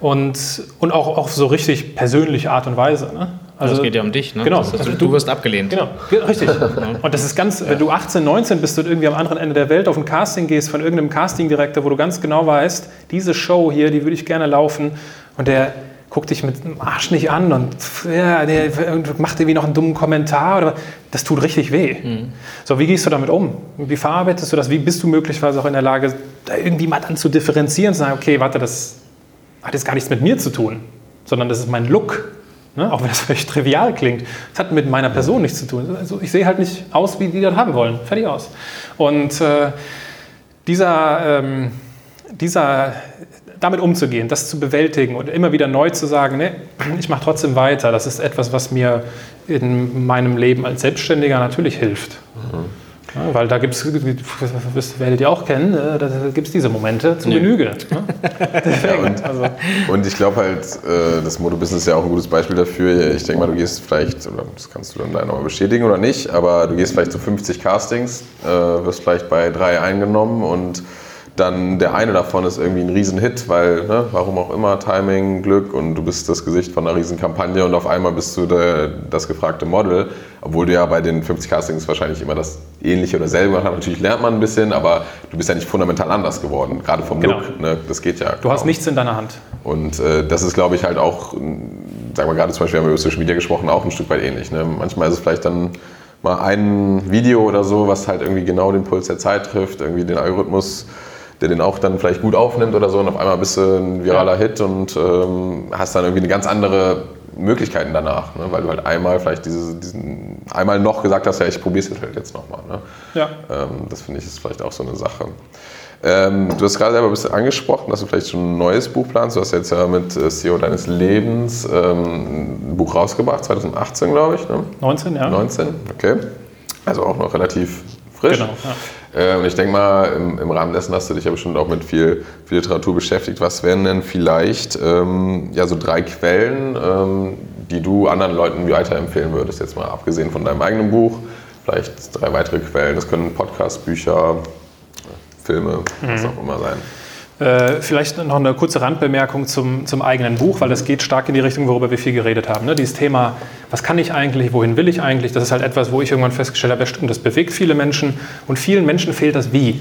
Und, und auch auf so richtig persönliche Art und Weise. Ne? Also, das geht ja um dich, ne? Genau. Das heißt, also du, du, wirst abgelehnt. Genau, richtig. [LAUGHS] Und das ist ganz, wenn du 18, 19 bist und irgendwie am anderen Ende der Welt auf ein Casting gehst von irgendeinem Castingdirektor, wo du ganz genau weißt, diese Show hier, die würde ich gerne laufen und der guck dich mit dem Arsch nicht an und ja, der macht irgendwie noch einen dummen Kommentar. Oder, das tut richtig weh. Mhm. So, wie gehst du damit um? Wie verarbeitest du das? Wie bist du möglicherweise auch in der Lage, da irgendwie mal dann zu differenzieren, zu sagen, okay, warte, das hat jetzt gar nichts mit mir zu tun, sondern das ist mein Look. Ne? Auch wenn das [LAUGHS] vielleicht trivial klingt. Das hat mit meiner Person nichts zu tun. Also ich sehe halt nicht aus, wie die das haben wollen. Fertig aus. Und äh, dieser, ähm, dieser, damit umzugehen, das zu bewältigen und immer wieder neu zu sagen, nee, ich mache trotzdem weiter, das ist etwas, was mir in meinem Leben als Selbstständiger natürlich hilft. Mhm. Ja, weil da gibt es, das werdet ihr auch kennen, äh, da gibt es diese Momente zu Genüge. Ne? [LAUGHS] ja, und, also. und, ich glaube halt, äh, das Modebusiness ist ja auch ein gutes Beispiel dafür. Ich denke mal, du gehst vielleicht, oder das kannst du dann da nochmal bestätigen oder nicht, aber du gehst vielleicht zu 50 Castings, äh, wirst vielleicht bei drei eingenommen und dann der eine davon ist irgendwie ein Riesenhit, weil, ne, warum auch immer, Timing, Glück und du bist das Gesicht von einer Riesenkampagne und auf einmal bist du der, das gefragte Model, obwohl du ja bei den 50 Castings wahrscheinlich immer das Ähnliche oder selbe gemacht hast. Natürlich lernt man ein bisschen, aber du bist ja nicht fundamental anders geworden, gerade vom genau. Look. Ne, das geht ja. Du kaum. hast nichts in deiner Hand. Und äh, das ist, glaube ich, halt auch, sagen wir gerade zum Beispiel, wir haben über Social Media gesprochen, auch ein Stück weit ähnlich. Ne? Manchmal ist es vielleicht dann mal ein Video oder so, was halt irgendwie genau den Puls der Zeit trifft, irgendwie den Algorithmus der den auch dann vielleicht gut aufnimmt oder so und auf einmal bist du ein viraler Hit und ähm, hast dann irgendwie eine ganz andere Möglichkeiten danach, ne? weil du halt einmal vielleicht diese, diesen, einmal noch gesagt hast, ja, ich probiere es halt jetzt nochmal. Ne? Ja. Ähm, das finde ich ist vielleicht auch so eine Sache. Ähm, du hast gerade selber ein bisschen angesprochen, dass du vielleicht schon ein neues Buch planst. Du hast jetzt ja mit äh, CEO deines Lebens ähm, ein Buch rausgebracht, 2018 glaube ich. Ne? 19, ja. 19, okay. Also auch noch relativ frisch. Genau, ja. Äh, und ich denke mal, im, im, Rahmen dessen hast du dich ja bestimmt auch mit viel, viel Literatur beschäftigt. Was wären denn vielleicht ähm, ja, so drei Quellen, ähm, die du anderen Leuten weiterempfehlen würdest? Jetzt mal abgesehen von deinem eigenen Buch, vielleicht drei weitere Quellen. Das können Podcasts, Bücher, Filme, mhm. was auch immer sein. Äh, vielleicht noch eine kurze Randbemerkung zum, zum eigenen Buch, weil das geht stark in die Richtung, worüber wir viel geredet haben. Ne? Dieses Thema, was kann ich eigentlich, wohin will ich eigentlich, das ist halt etwas, wo ich irgendwann festgestellt habe, das bewegt viele Menschen und vielen Menschen fehlt das Wie.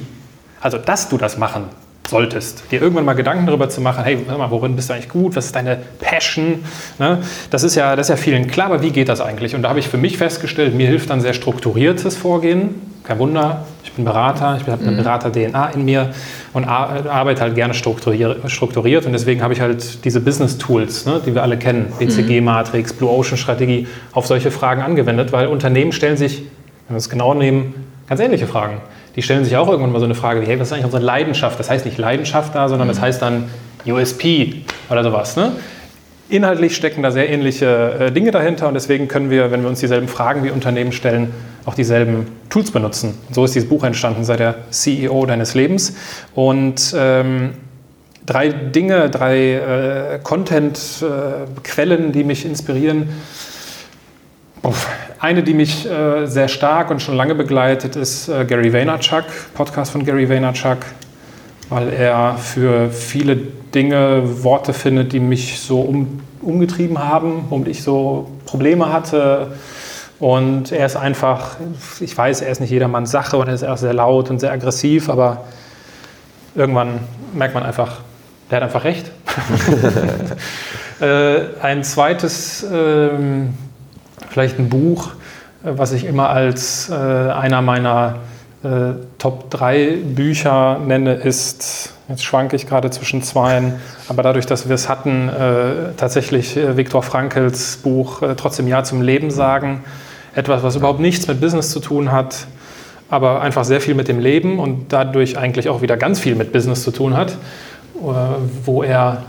Also, dass du das machen solltest, dir irgendwann mal Gedanken darüber zu machen, hey, mal, worin bist du eigentlich gut, was ist deine Passion, ne? das, ist ja, das ist ja vielen klar, aber wie geht das eigentlich? Und da habe ich für mich festgestellt, mir hilft dann sehr strukturiertes Vorgehen, kein Wunder, ich bin Berater, ich habe eine mhm. Berater-DNA in mir und arbeite halt gerne strukturiert und deswegen habe ich halt diese Business-Tools, ne, die wir alle kennen, BCG-Matrix, Blue Ocean-Strategie, auf solche Fragen angewendet, weil Unternehmen stellen sich, wenn wir es genau nehmen, ganz ähnliche Fragen. Die stellen sich auch irgendwann mal so eine Frage wie, hey, was ist eigentlich unsere Leidenschaft? Das heißt nicht Leidenschaft da, sondern das mhm. heißt dann USP oder sowas. Ne? Inhaltlich stecken da sehr ähnliche äh, Dinge dahinter und deswegen können wir, wenn wir uns dieselben Fragen wie Unternehmen stellen, auch dieselben Tools benutzen. so ist dieses Buch entstanden, sei der CEO deines Lebens. Und ähm, drei Dinge, drei äh, Content-Quellen, äh, die mich inspirieren. Eine, die mich äh, sehr stark und schon lange begleitet, ist äh, Gary Vaynerchuk, Podcast von Gary Vaynerchuk, weil er für viele Dinge Worte findet, die mich so um, umgetrieben haben, womit ich so Probleme hatte. Und er ist einfach, ich weiß, er ist nicht jedermanns Sache und er ist auch sehr laut und sehr aggressiv, aber irgendwann merkt man einfach, der hat einfach recht. [LAUGHS] äh, ein zweites, äh, vielleicht ein Buch, äh, was ich immer als äh, einer meiner äh, Top 3 Bücher nenne, ist, jetzt schwanke ich gerade zwischen zweien, aber dadurch, dass wir es hatten, äh, tatsächlich äh, Viktor Frankls Buch äh, Trotzdem Ja zum Leben sagen. Etwas, was überhaupt nichts mit Business zu tun hat, aber einfach sehr viel mit dem Leben und dadurch eigentlich auch wieder ganz viel mit Business zu tun hat, äh, wo er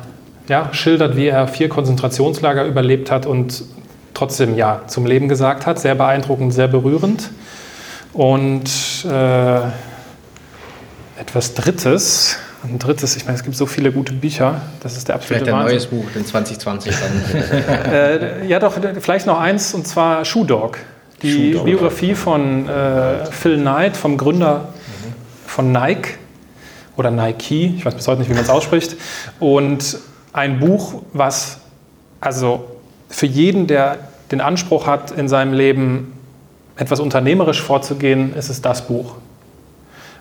ja, schildert, wie er vier Konzentrationslager überlebt hat und trotzdem Ja zum Leben gesagt hat. Sehr beeindruckend, sehr berührend. Und äh, etwas Drittes, ein drittes, ich meine, es gibt so viele gute Bücher, das ist der absolute Vielleicht ein neues Buch, in 2020 dann. [LAUGHS] äh, ja, doch, vielleicht noch eins, und zwar Shoe Dog. Die Shoe Biografie von äh, Phil Knight, vom Gründer mhm. von Nike oder Nike, ich weiß bis heute nicht, wie man es ausspricht. Und ein Buch, was also für jeden, der den Anspruch hat, in seinem Leben etwas unternehmerisch vorzugehen, ist es das Buch.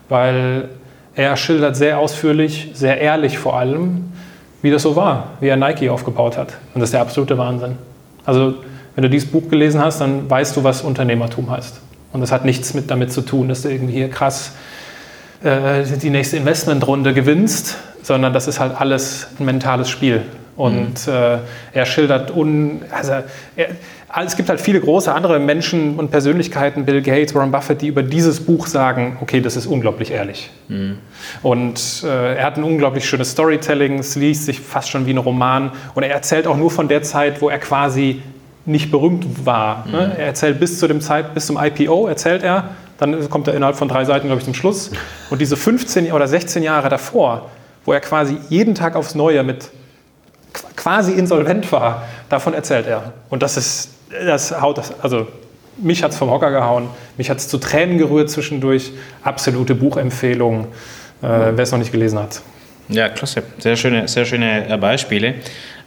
Weil er schildert sehr ausführlich, sehr ehrlich vor allem, wie das so war, wie er Nike aufgebaut hat. Und das ist der absolute Wahnsinn. Also, wenn du dieses Buch gelesen hast, dann weißt du, was Unternehmertum heißt. Und das hat nichts mit damit zu tun, dass du irgendwie hier krass äh, die nächste Investmentrunde gewinnst, sondern das ist halt alles ein mentales Spiel. Und mhm. äh, er schildert un, also er, es gibt halt viele große andere Menschen und Persönlichkeiten, Bill Gates, Warren Buffett, die über dieses Buch sagen, okay, das ist unglaublich ehrlich. Mhm. Und äh, er hat ein unglaublich schönes Storytelling, es liest sich fast schon wie ein Roman und er erzählt auch nur von der Zeit, wo er quasi nicht berühmt war. Ne? Mhm. Ne? Er erzählt bis zu dem Zeit, bis zum IPO, erzählt er, dann kommt er innerhalb von drei Seiten, glaube ich, zum Schluss. Und diese 15 oder 16 Jahre davor, wo er quasi jeden Tag aufs Neue mit quasi insolvent war, davon erzählt er. Und das ist das haut das, also mich hat es vom Hocker gehauen, mich hat es zu Tränen gerührt zwischendurch. Absolute Buchempfehlung, äh, wer es noch nicht gelesen hat. Ja, klasse. Sehr schöne, sehr schöne äh, Beispiele.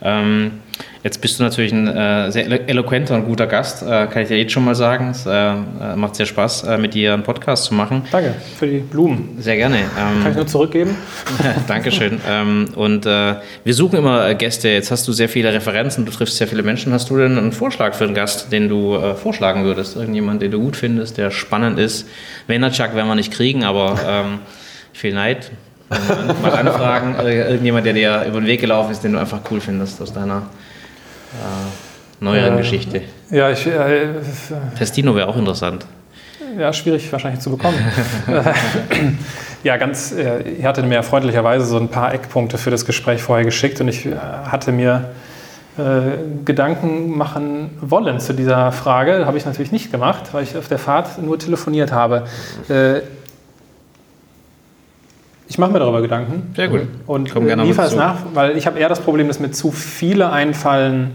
Ähm, jetzt bist du natürlich ein äh, sehr eloquenter und guter Gast, äh, kann ich dir jetzt schon mal sagen. Es äh, äh, macht sehr Spaß, äh, mit dir einen Podcast zu machen. Danke für die Blumen. Sehr gerne. Ähm, kann ich nur zurückgeben? [LAUGHS] Dankeschön. ähm, und wir suchen immer Gäste. Jetzt hast du sehr viele Referenzen, du triffst sehr viele Menschen. Hast du denn einen Vorschlag für einen Gast, den du vorschlagen würdest? Irgendjemand, den du gut findest, der spannend ist? Chuck werden wir nicht kriegen, aber ähm, viel Neid mal anfragen, äh, irgendjemand, der dir über den Weg gelaufen ist, den du einfach cool findest aus deiner äh, neueren äh, Geschichte. Ja, ich. Äh, Festino wäre auch interessant. Ja, schwierig wahrscheinlich zu bekommen. [LAUGHS] ja, ganz, äh, ihr hattet mir freundlicherweise so ein paar Eckpunkte für das Gespräch vorher geschickt und ich äh, hatte mir Gedanken machen wollen zu dieser Frage. Habe ich natürlich nicht gemacht, weil ich auf der Fahrt nur telefoniert habe. Ich mache mir darüber Gedanken. Sehr gut. Und gerne liefere es nach, weil ich habe eher das Problem, dass mir zu viele einfallen,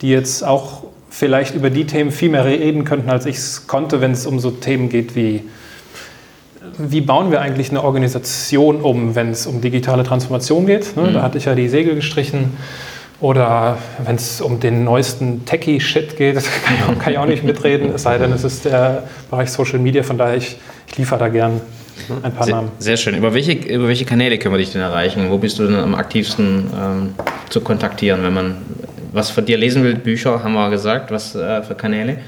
die jetzt auch vielleicht über die Themen viel mehr reden könnten, als ich es konnte, wenn es um so Themen geht wie, wie bauen wir eigentlich eine Organisation um, wenn es um digitale Transformation geht. Ne? Mhm. Da hatte ich ja die Segel gestrichen. Oder wenn es um den neuesten Techie-Shit geht, das kann ich, auch, kann ich, auch, nicht mitreden, es sei denn, es ist der Bereich Social Media. Von daher, ich, ich liefere da gern ein paar sehr, Namen. Sehr schön. Über welche, über welche Kanäle können wir dich denn erreichen? Wo bist du denn am aktivsten ähm, zu kontaktieren, wenn man was von dir lesen will? Bücher, haben wir gesagt. Was äh, für Kanäle?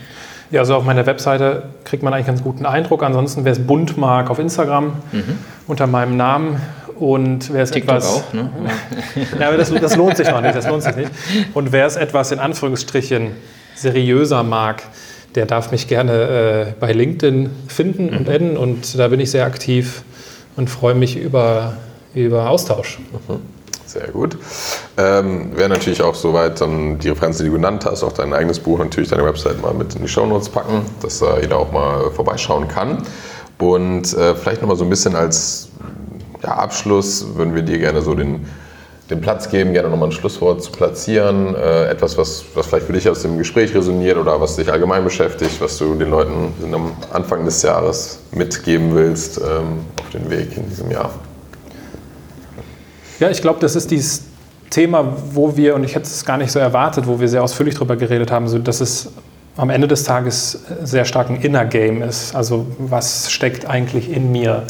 Ja, also auf meiner Webseite kriegt man eigentlich ganz guten Eindruck. Ansonsten, wer es bunt mag, auf Instagram mhm. unter meinem Namen. Und wer es TikTok etwas. Auch, ne? [LAUGHS] ja, aber das, das, lohnt sich noch nicht. Das lohnt sich nicht. Und wer es etwas in Anführungsstrichen seriöser mag, der darf mich gerne äh, bei LinkedIn finden mhm. und adden und da bin ich sehr aktiv und freue mich über, über Austausch. Mhm. Sehr gut. Ähm, Wäre natürlich auch soweit dann die Referenzen, die du genannt hast, auch dein eigenes Buch, natürlich deine Website mal mit in die Shownotes packen, dass da jeder auch mal vorbeischauen kann. Und äh, vielleicht nochmal so ein bisschen als ja, Abschluss würden wir dir gerne so den den Platz geben, gerne nochmal ein Schlusswort zu platzieren. Äh, etwas, was, was vielleicht für dich aus dem Gespräch resoniert oder was dich allgemein beschäftigt, was du den Leuten am Anfang des Jahres mitgeben willst ähm, auf den Weg in diesem Jahr. Ja, ich glaube, das ist dieses Thema, wo wir, und ich hätte es gar nicht so erwartet, wo wir sehr ausführlich darüber geredet haben, so dass es am Ende des Tages sehr stark ein Inner Game ist. Also was steckt eigentlich in mir?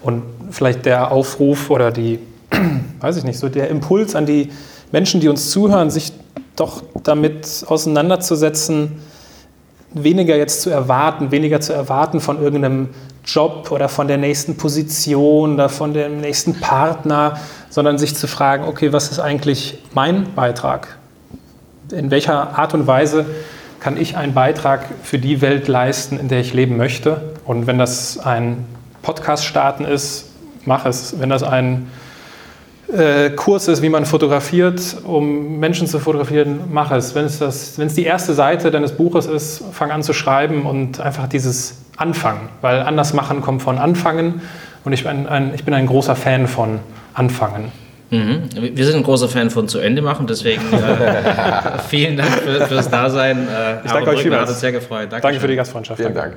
Und vielleicht der Aufruf oder die [CLEARS THROAT] weiß ich nicht, so der Impuls an die Menschen, die uns zuhören, sich doch damit auseinanderzusetzen, weniger jetzt zu erwarten, weniger zu erwarten von irgendeinem Job oder von der nächsten Position oder von dem nächsten Partner, sondern sich zu fragen, okay, was ist eigentlich mein Beitrag? In welcher Art und Weise kann ich einen Beitrag für die Welt leisten, in der ich leben möchte? Und wenn das ein Podcast starten ist, mach es. Wenn das ein äh, Kurs ist, wie man fotografiert, um Menschen zu fotografieren, mach es. Wenn es, das, wenn es die erste Seite deines Buches ist, fang an zu schreiben und einfach dieses Anfangen, weil anders machen kommt von Anfangen und ich bin ein, ich bin ein großer Fan von Anfangen. Mhm. Wir sind ein großer Fan von zu Ende machen, deswegen äh, [LAUGHS] vielen Dank für, fürs Dasein. Äh, ich danke euch vielmals. Hat uns sehr gefreut. Dankeschön. Danke für die Gastfreundschaft. Vielen Dank.